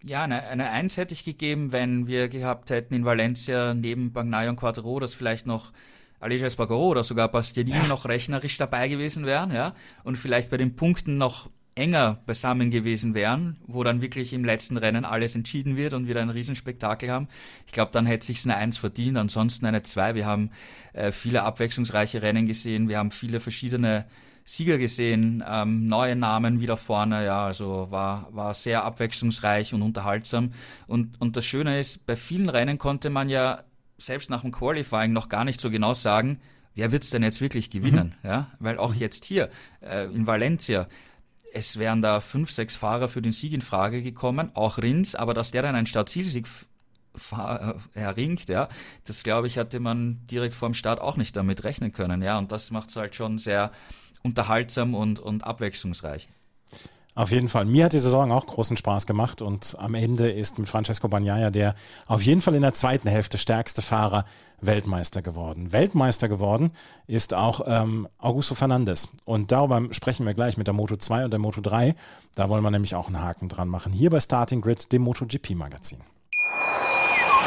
Ja, eine, eine Eins hätte ich gegeben, wenn wir gehabt hätten in Valencia neben Bagnaia und Quattro, dass vielleicht noch Aleix Espargaro oder sogar Bastianini ja. noch rechnerisch dabei gewesen wären, ja, und vielleicht bei den Punkten noch enger beisammen gewesen wären, wo dann wirklich im letzten Rennen alles entschieden wird und wir ein Riesenspektakel haben. Ich glaube, dann hätte sich eine Eins verdient, ansonsten eine Zwei. Wir haben äh, viele abwechslungsreiche Rennen gesehen, wir haben viele verschiedene Sieger gesehen, ähm, neue Namen wieder vorne, ja, also war, war sehr abwechslungsreich und unterhaltsam. Und, und das Schöne ist, bei vielen Rennen konnte man ja selbst nach dem Qualifying noch gar nicht so genau sagen, wer wird's denn jetzt wirklich gewinnen, mhm. ja, weil auch jetzt hier äh, in Valencia, es wären da fünf, sechs Fahrer für den Sieg in Frage gekommen, auch Rins, aber dass der dann einen Startzielsieg äh, erringt, ja, das glaube ich, hatte man direkt vorm Start auch nicht damit rechnen können, ja, und das macht es halt schon sehr unterhaltsam und, und abwechslungsreich. Auf jeden Fall. Mir hat die Saison auch großen Spaß gemacht und am Ende ist mit Francesco Bagnaia der auf jeden Fall in der zweiten Hälfte stärkste Fahrer Weltmeister geworden. Weltmeister geworden ist auch ähm, Augusto Fernandes und darüber sprechen wir gleich mit der Moto 2 und der Moto 3. Da wollen wir nämlich auch einen Haken dran machen. Hier bei Starting Grid, dem MotoGP Magazin.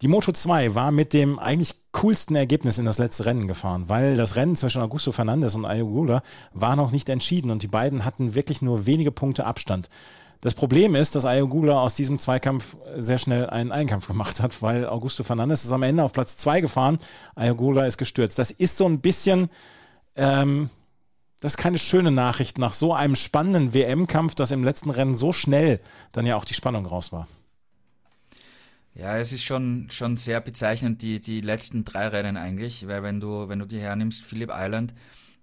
Die Moto 2 war mit dem eigentlich coolsten Ergebnis in das letzte Rennen gefahren, weil das Rennen zwischen Augusto Fernandes und Ayogula war noch nicht entschieden und die beiden hatten wirklich nur wenige Punkte Abstand. Das Problem ist, dass Ayogula aus diesem Zweikampf sehr schnell einen Einkampf gemacht hat, weil Augusto Fernandes ist am Ende auf Platz 2 gefahren, Ayogula ist gestürzt. Das ist so ein bisschen, ähm, das ist keine schöne Nachricht nach so einem spannenden WM-Kampf, dass im letzten Rennen so schnell dann ja auch die Spannung raus war. Ja, es ist schon, schon sehr bezeichnend, die, die letzten drei Rennen eigentlich, weil wenn du, wenn du die hernimmst, Philipp Island,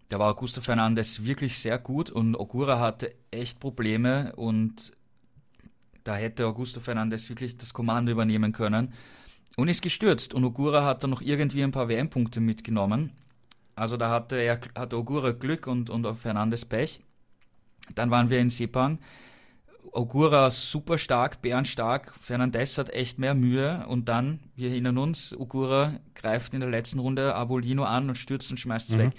da war Augusto Fernandes wirklich sehr gut und Ogura hatte echt Probleme und da hätte Augusto Fernandes wirklich das Kommando übernehmen können und ist gestürzt und Ogura hat dann noch irgendwie ein paar WM-Punkte mitgenommen. Also da hatte er, hatte Ogura Glück und, und Fernandes Pech. Dann waren wir in Sepang Ogura super stark, bärenstark, Fernandez hat echt mehr Mühe und dann, wir erinnern uns, Ogura greift in der letzten Runde Abolino an und stürzt und schmeißt es mhm. weg.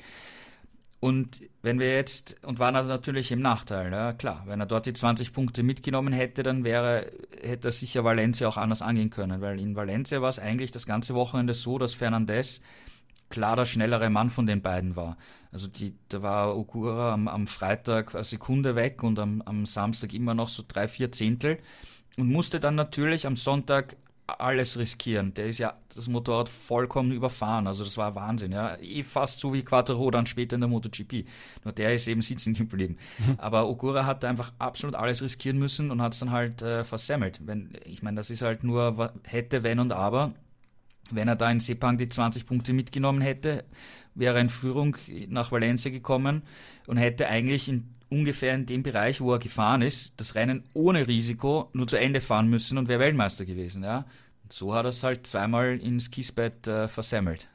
Und wenn wir jetzt, und war natürlich im Nachteil, ja, klar, wenn er dort die 20 Punkte mitgenommen hätte, dann wäre, hätte er sicher Valencia auch anders angehen können, weil in Valencia war es eigentlich das ganze Wochenende so, dass Fernandez klar der schnellere Mann von den beiden war. Also die, da war Okura am, am Freitag eine Sekunde weg und am, am Samstag immer noch so drei, vier Zehntel und musste dann natürlich am Sonntag alles riskieren. Der ist ja das Motorrad vollkommen überfahren. Also das war Wahnsinn. Ja, eh fast so wie Quattro dann später in der MotoGP. Nur der ist eben sitzen geblieben. Aber Okura hat einfach absolut alles riskieren müssen und hat es dann halt äh, versemmelt. Wenn, ich meine, das ist halt nur hätte, wenn und aber. Wenn er da in Sepang die 20 Punkte mitgenommen hätte, wäre in Führung nach Valencia gekommen und hätte eigentlich in ungefähr in dem Bereich, wo er gefahren ist, das Rennen ohne Risiko nur zu Ende fahren müssen und wäre Weltmeister gewesen. Ja. Und so hat er es halt zweimal ins Kiesbett äh, versemmelt.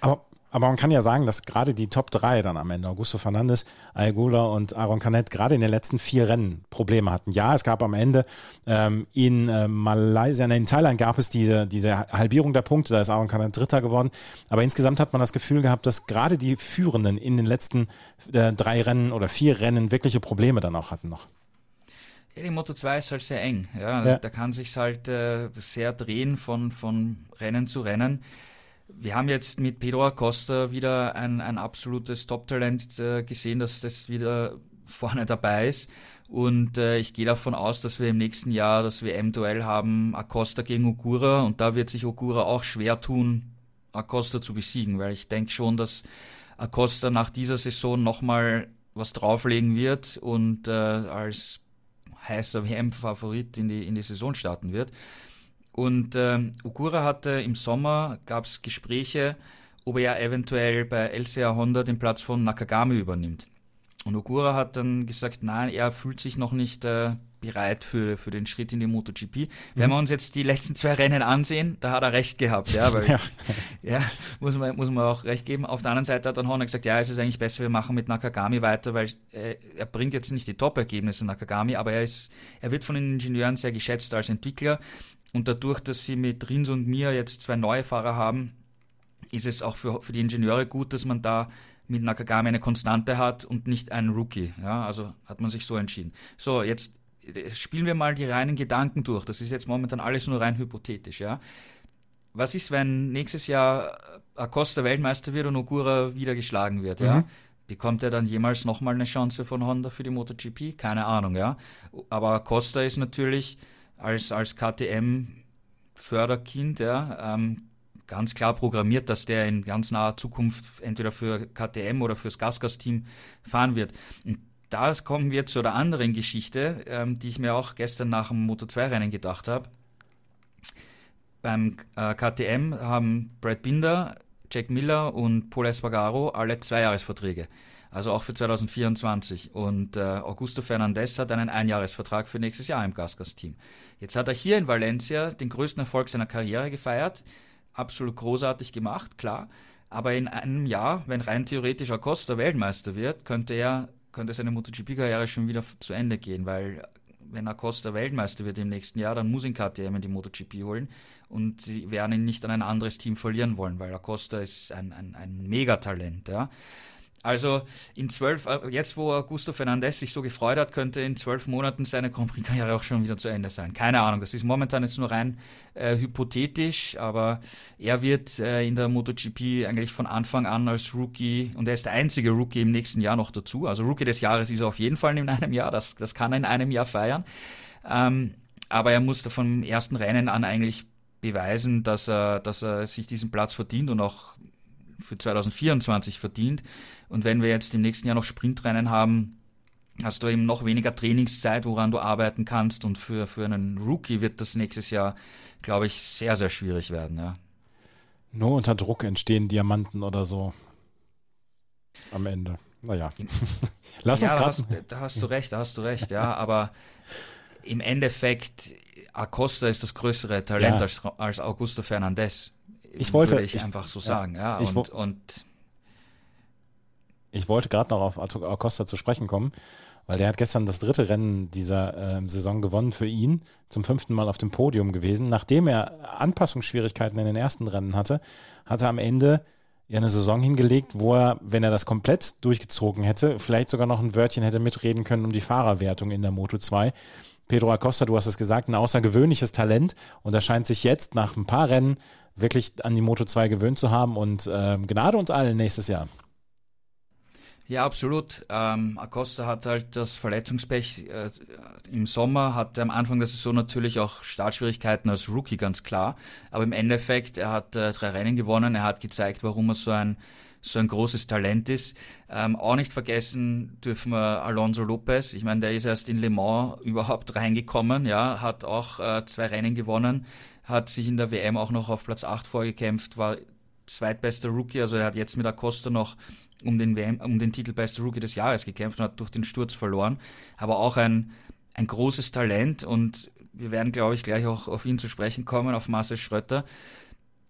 Aber aber man kann ja sagen, dass gerade die Top 3 dann am Ende, Augusto Fernandes, Aygola und Aaron Canet, gerade in den letzten vier Rennen Probleme hatten. Ja, es gab am Ende ähm, in äh, Malaysia, in Thailand gab es diese, diese Halbierung der Punkte, da ist Aaron Canet Dritter geworden. Aber insgesamt hat man das Gefühl gehabt, dass gerade die Führenden in den letzten äh, drei Rennen oder vier Rennen wirkliche Probleme dann auch hatten noch. Ja, die Moto 2 ist halt sehr eng. Ja, ja. Da kann sich halt äh, sehr drehen von, von Rennen zu Rennen. Wir haben jetzt mit Pedro Acosta wieder ein, ein absolutes Top-Talent äh, gesehen, dass das wieder vorne dabei ist. Und äh, ich gehe davon aus, dass wir im nächsten Jahr das WM-Duell haben, Acosta gegen Ogura. Und da wird sich Ogura auch schwer tun, Acosta zu besiegen, weil ich denke schon, dass Acosta nach dieser Saison nochmal was drauflegen wird und äh, als heißer WM-Favorit in die, in die Saison starten wird. Und äh, Ogura hatte im Sommer, gab es Gespräche, ob er ja eventuell bei LCA Honda den Platz von Nakagami übernimmt. Und Ogura hat dann gesagt, nein, er fühlt sich noch nicht äh, bereit für, für den Schritt in die MotoGP. Mhm. Wenn wir uns jetzt die letzten zwei Rennen ansehen, da hat er recht gehabt, ja, weil, ja. ja, muss man, muss man auch recht geben. Auf der anderen Seite hat dann Honda gesagt, ja, es ist eigentlich besser, wir machen mit Nakagami weiter, weil äh, er bringt jetzt nicht die Top-Ergebnisse Nakagami, aber er ist, er wird von den Ingenieuren sehr geschätzt als Entwickler und dadurch, dass sie mit Rins und mir jetzt zwei neue Fahrer haben, ist es auch für, für die Ingenieure gut, dass man da mit Nakagami eine Konstante hat und nicht einen Rookie. Ja, also hat man sich so entschieden. So, jetzt spielen wir mal die reinen Gedanken durch. Das ist jetzt momentan alles nur rein hypothetisch, ja. Was ist, wenn nächstes Jahr Acosta Weltmeister wird und Ogura wieder geschlagen wird, mhm. ja? Bekommt er dann jemals nochmal eine Chance von Honda für die MotoGP? Keine Ahnung, ja. Aber Acosta ist natürlich als, als KTM-Förderkind, ja, ähm, ganz klar programmiert, dass der in ganz naher Zukunft entweder für KTM oder fürs Gasgas-Team fahren wird. Und da kommen wir zu der anderen Geschichte, ähm, die ich mir auch gestern nach dem Moto2-Rennen gedacht habe. Beim äh, KTM haben Brad Binder, Jack Miller und Paul Espargaro alle Zweijahresverträge. Also auch für 2024. Und äh, Augusto Fernandez hat einen Einjahresvertrag für nächstes Jahr im Gasgas-Team. Jetzt hat er hier in Valencia den größten Erfolg seiner Karriere gefeiert. Absolut großartig gemacht, klar. Aber in einem Jahr, wenn rein theoretisch Acosta Weltmeister wird, könnte er könnte seine MotoGP-Karriere schon wieder zu Ende gehen, weil wenn Acosta Weltmeister wird im nächsten Jahr, dann muss ihn KTM in die MotoGP holen und sie werden ihn nicht an ein anderes Team verlieren wollen, weil Acosta ist ein, ein, ein Megatalent. Ja. Also in zwölf, äh, jetzt wo Augusto Fernandez sich so gefreut hat, könnte in zwölf Monaten seine Grand Prix-Karriere auch schon wieder zu Ende sein. Keine Ahnung, das ist momentan jetzt nur rein äh, hypothetisch, aber er wird äh, in der MotoGP eigentlich von Anfang an als Rookie, und er ist der einzige Rookie im nächsten Jahr noch dazu, also Rookie des Jahres ist er auf jeden Fall in einem Jahr, das, das kann er in einem Jahr feiern, ähm, aber er musste vom ersten Rennen an eigentlich beweisen, dass er, dass er sich diesen Platz verdient und auch für 2024 verdient. Und wenn wir jetzt im nächsten Jahr noch Sprintrennen haben, hast du eben noch weniger Trainingszeit, woran du arbeiten kannst. Und für, für einen Rookie wird das nächstes Jahr, glaube ich, sehr, sehr schwierig werden. Ja. Nur unter Druck entstehen Diamanten oder so. Am Ende. Naja. Lass ja, uns gerade. Da hast du recht, da hast du recht, ja. Aber im Endeffekt, Acosta ist das größere Talent ja. als, als Augusto Fernandez. Ich wollte. Würde ich, ich einfach so sagen, ja. Ich, und, und ich wollte gerade noch auf Acosta zu sprechen kommen, weil der hat gestern das dritte Rennen dieser äh, Saison gewonnen für ihn, zum fünften Mal auf dem Podium gewesen. Nachdem er Anpassungsschwierigkeiten in den ersten Rennen hatte, hat er am Ende ja eine Saison hingelegt, wo er, wenn er das komplett durchgezogen hätte, vielleicht sogar noch ein Wörtchen hätte mitreden können um die Fahrerwertung in der Moto 2. Pedro Acosta, du hast es gesagt, ein außergewöhnliches Talent und er scheint sich jetzt nach ein paar Rennen wirklich an die Moto 2 gewöhnt zu haben und äh, Gnade uns allen nächstes Jahr. Ja, absolut. Ähm, Acosta hat halt das Verletzungspech äh, im Sommer, hatte am Anfang der Saison natürlich auch Startschwierigkeiten als Rookie, ganz klar. Aber im Endeffekt, er hat äh, drei Rennen gewonnen, er hat gezeigt, warum er so ein, so ein großes Talent ist. Ähm, auch nicht vergessen dürfen wir Alonso Lopez. Ich meine, der ist erst in Le Mans überhaupt reingekommen, ja, hat auch äh, zwei Rennen gewonnen, hat sich in der WM auch noch auf Platz 8 vorgekämpft, war zweitbester Rookie, also er hat jetzt mit Acosta noch um den, WM, um den Titel Bester Rookie des Jahres gekämpft und hat durch den Sturz verloren. Aber auch ein, ein großes Talent und wir werden, glaube ich, gleich auch auf ihn zu sprechen kommen, auf Marcel Schröter.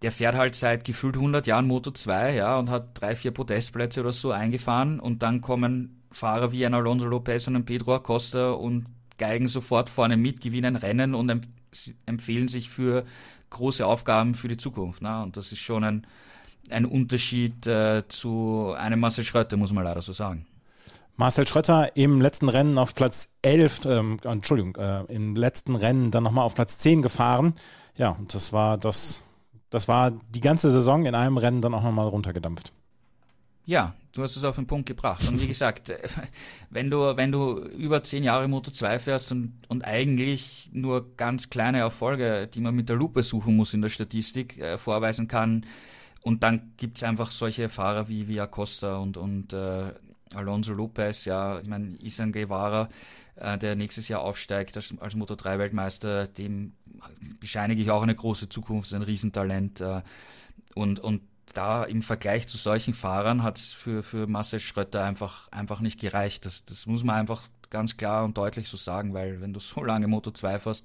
Der fährt halt seit gefühlt 100 Jahren Moto 2, ja, und hat drei, vier Podestplätze oder so eingefahren und dann kommen Fahrer wie ein Alonso Lopez und ein Pedro Acosta und geigen sofort vorne mit, gewinnen Rennen und empfehlen sich für große Aufgaben für die Zukunft. Ne? Und das ist schon ein, ein Unterschied äh, zu einem Marcel Schröter, muss man leider so sagen. Marcel Schröter im letzten Rennen auf Platz 11, ähm, Entschuldigung, äh, im letzten Rennen dann nochmal auf Platz 10 gefahren. Ja, und das war das, das war die ganze Saison in einem Rennen dann auch nochmal runtergedampft. Ja, du hast es auf den Punkt gebracht. Und wie gesagt, wenn du, wenn du über zehn Jahre Moto 2 fährst und, und eigentlich nur ganz kleine Erfolge, die man mit der Lupe suchen muss in der Statistik, äh, vorweisen kann, und dann gibt es einfach solche Fahrer wie, wie Acosta und, und äh, Alonso Lopez, ja, ich meine, Isan Guevara, äh, der nächstes Jahr aufsteigt als, als Moto 3 Weltmeister, dem bescheinige ich auch eine große Zukunft, ein Riesentalent. Äh, und, und da im Vergleich zu solchen Fahrern hat es für, für Marcel Schröter einfach, einfach nicht gereicht. Das, das muss man einfach ganz klar und deutlich so sagen, weil wenn du so lange Moto 2 fährst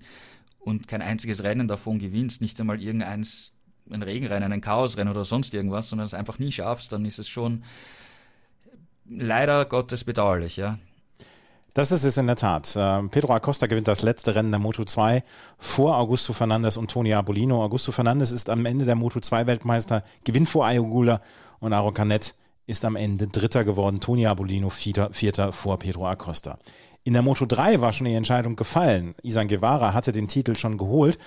und kein einziges Rennen davon gewinnst, nicht einmal irgendeins, ein Regenrennen, ein Chaosrennen oder sonst irgendwas, sondern es einfach nie schaffst, dann ist es schon leider Gottes bedauerlich, ja. Das ist es in der Tat. Ähm, Pedro Acosta gewinnt das letzte Rennen der Moto 2 vor Augusto Fernandes und Toni Abolino. Augusto Fernandes ist am Ende der Moto 2 Weltmeister, gewinnt vor Ayogula und Aaron Canet ist am Ende Dritter geworden. Toni Abolino Vierter, Vierter vor Pedro Acosta. In der Moto 3 war schon die Entscheidung gefallen. Isan Guevara hatte den Titel schon geholt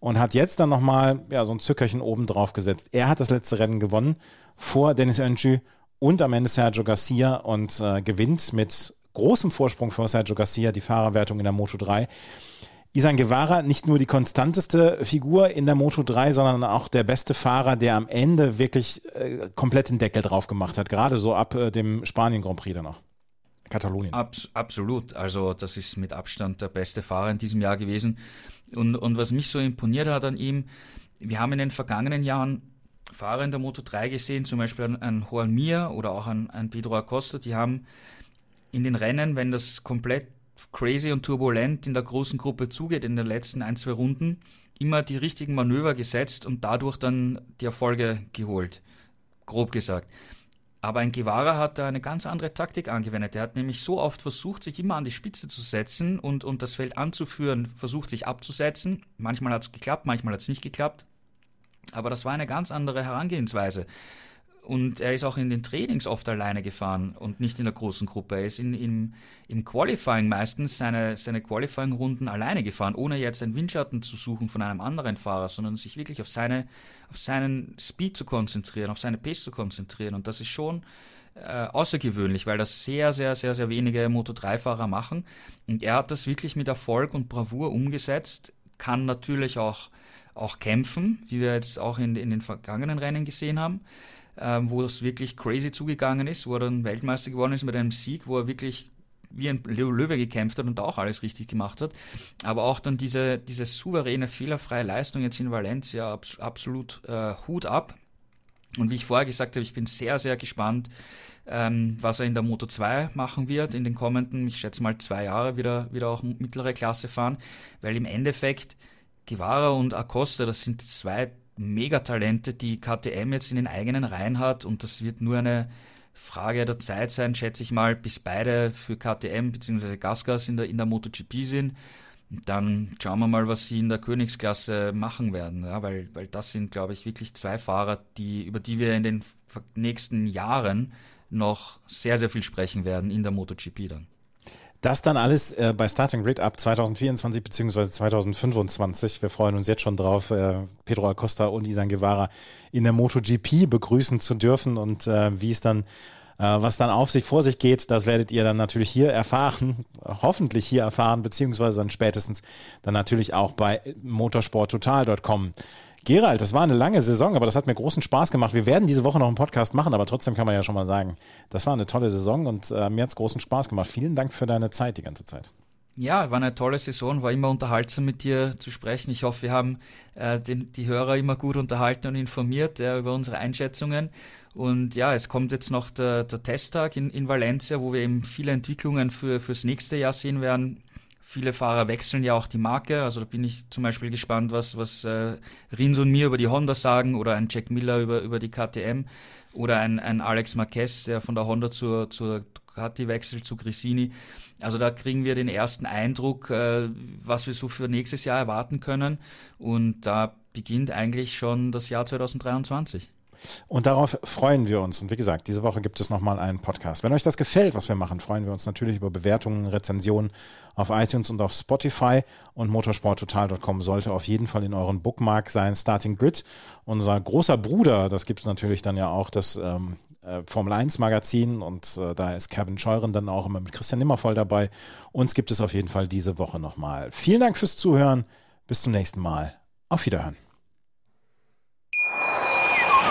und hat jetzt dann nochmal ja, so ein Zückerchen oben drauf gesetzt. Er hat das letzte Rennen gewonnen vor Dennis Öncü und am Ende Sergio Garcia und äh, gewinnt mit großem Vorsprung vor Sergio Garcia die Fahrerwertung in der Moto 3. Isan Guevara nicht nur die konstanteste Figur in der Moto 3, sondern auch der beste Fahrer, der am Ende wirklich äh, komplett den Deckel drauf gemacht hat, gerade so ab äh, dem Spanien Grand Prix dann noch. Katalonien. Abs absolut. Also das ist mit Abstand der beste Fahrer in diesem Jahr gewesen. Und, und was mich so imponiert hat an ihm, wir haben in den vergangenen Jahren Fahrer in der Moto 3 gesehen, zum Beispiel an, an Juan Mir oder auch an, an Pedro Acosta, die haben in den Rennen, wenn das komplett crazy und turbulent in der großen Gruppe zugeht, in den letzten ein, zwei Runden, immer die richtigen Manöver gesetzt und dadurch dann die Erfolge geholt. Grob gesagt. Aber ein Guevara hat da eine ganz andere Taktik angewendet. Er hat nämlich so oft versucht, sich immer an die Spitze zu setzen und, und das Feld anzuführen, versucht sich abzusetzen. Manchmal hat es geklappt, manchmal hat es nicht geklappt. Aber das war eine ganz andere Herangehensweise. Und er ist auch in den Trainings oft alleine gefahren und nicht in der großen Gruppe. Er ist in, in, im Qualifying meistens seine, seine Qualifying-Runden alleine gefahren, ohne jetzt einen Windschatten zu suchen von einem anderen Fahrer, sondern sich wirklich auf, seine, auf seinen Speed zu konzentrieren, auf seine Pace zu konzentrieren. Und das ist schon äh, außergewöhnlich, weil das sehr, sehr, sehr, sehr wenige Moto3-Fahrer machen. Und er hat das wirklich mit Erfolg und Bravour umgesetzt, kann natürlich auch, auch kämpfen, wie wir jetzt auch in, in den vergangenen Rennen gesehen haben ähm, wo es wirklich crazy zugegangen ist, wo er dann Weltmeister geworden ist mit einem Sieg, wo er wirklich wie ein Löwe gekämpft hat und auch alles richtig gemacht hat. Aber auch dann diese, diese souveräne, fehlerfreie Leistung jetzt in Valencia, abs absolut äh, Hut ab. Und wie ich vorher gesagt habe, ich bin sehr, sehr gespannt, ähm, was er in der Moto 2 machen wird, in den kommenden, ich schätze mal zwei Jahre wieder, wieder auch mittlere Klasse fahren, weil im Endeffekt Guevara und Acosta, das sind zwei Megatalente, die KTM jetzt in den eigenen Reihen hat und das wird nur eine Frage der Zeit sein, schätze ich mal, bis beide für KTM bzw. Gasgas in der, in der MotoGP sind. Dann schauen wir mal, was sie in der Königsklasse machen werden, ja, weil, weil das sind, glaube ich, wirklich zwei Fahrer, die, über die wir in den nächsten Jahren noch sehr, sehr viel sprechen werden in der MotoGP dann. Das dann alles äh, bei Starting Grid ab 2024 bzw. 2025. Wir freuen uns jetzt schon drauf, äh, Pedro Acosta und Isan Guevara in der MotoGP begrüßen zu dürfen und äh, wie es dann äh, was dann auf sich vor sich geht, das werdet ihr dann natürlich hier erfahren, hoffentlich hier erfahren, beziehungsweise dann spätestens dann natürlich auch bei motorsporttotal.com. Gerald, das war eine lange Saison, aber das hat mir großen Spaß gemacht. Wir werden diese Woche noch einen Podcast machen, aber trotzdem kann man ja schon mal sagen, das war eine tolle Saison und äh, mir hat es großen Spaß gemacht. Vielen Dank für deine Zeit die ganze Zeit. Ja, war eine tolle Saison, war immer unterhaltsam mit dir zu sprechen. Ich hoffe, wir haben äh, den, die Hörer immer gut unterhalten und informiert äh, über unsere Einschätzungen. Und ja, es kommt jetzt noch der, der Testtag in, in Valencia, wo wir eben viele Entwicklungen für, fürs nächste Jahr sehen werden. Viele Fahrer wechseln ja auch die Marke. Also da bin ich zum Beispiel gespannt, was, was äh, Rins und mir über die Honda sagen oder ein Jack Miller über, über die KTM oder ein, ein Alex Marquez, der von der Honda zur, zur Ducati wechselt, zu Grissini. Also da kriegen wir den ersten Eindruck, äh, was wir so für nächstes Jahr erwarten können. Und da beginnt eigentlich schon das Jahr 2023. Und darauf freuen wir uns. Und wie gesagt, diese Woche gibt es nochmal einen Podcast. Wenn euch das gefällt, was wir machen, freuen wir uns natürlich über Bewertungen, Rezensionen auf iTunes und auf Spotify. Und motorsporttotal.com sollte auf jeden Fall in euren Bookmark sein. Starting Grid, unser großer Bruder, das gibt es natürlich dann ja auch, das ähm, äh, Formel 1 Magazin. Und äh, da ist Kevin Scheuren dann auch immer mit Christian Nimmervoll dabei. Uns gibt es auf jeden Fall diese Woche nochmal. Vielen Dank fürs Zuhören. Bis zum nächsten Mal. Auf Wiederhören.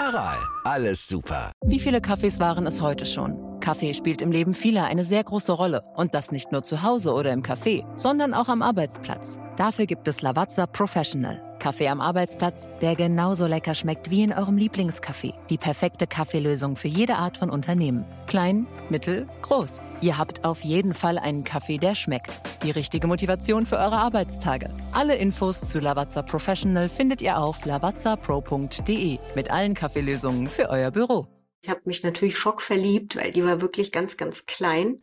Aral, alles super. Wie viele Kaffees waren es heute schon? Kaffee spielt im Leben vieler eine sehr große Rolle. Und das nicht nur zu Hause oder im Café, sondern auch am Arbeitsplatz. Dafür gibt es Lavazza Professional. Kaffee am Arbeitsplatz, der genauso lecker schmeckt wie in eurem Lieblingscafé. Die perfekte Kaffeelösung für jede Art von Unternehmen. Klein, mittel, groß. Ihr habt auf jeden Fall einen Kaffee, der schmeckt. Die richtige Motivation für eure Arbeitstage. Alle Infos zu Lavazza Professional findet ihr auf lavazzapro.de mit allen Kaffeelösungen für euer Büro. Ich habe mich natürlich schockverliebt, weil die war wirklich ganz, ganz klein.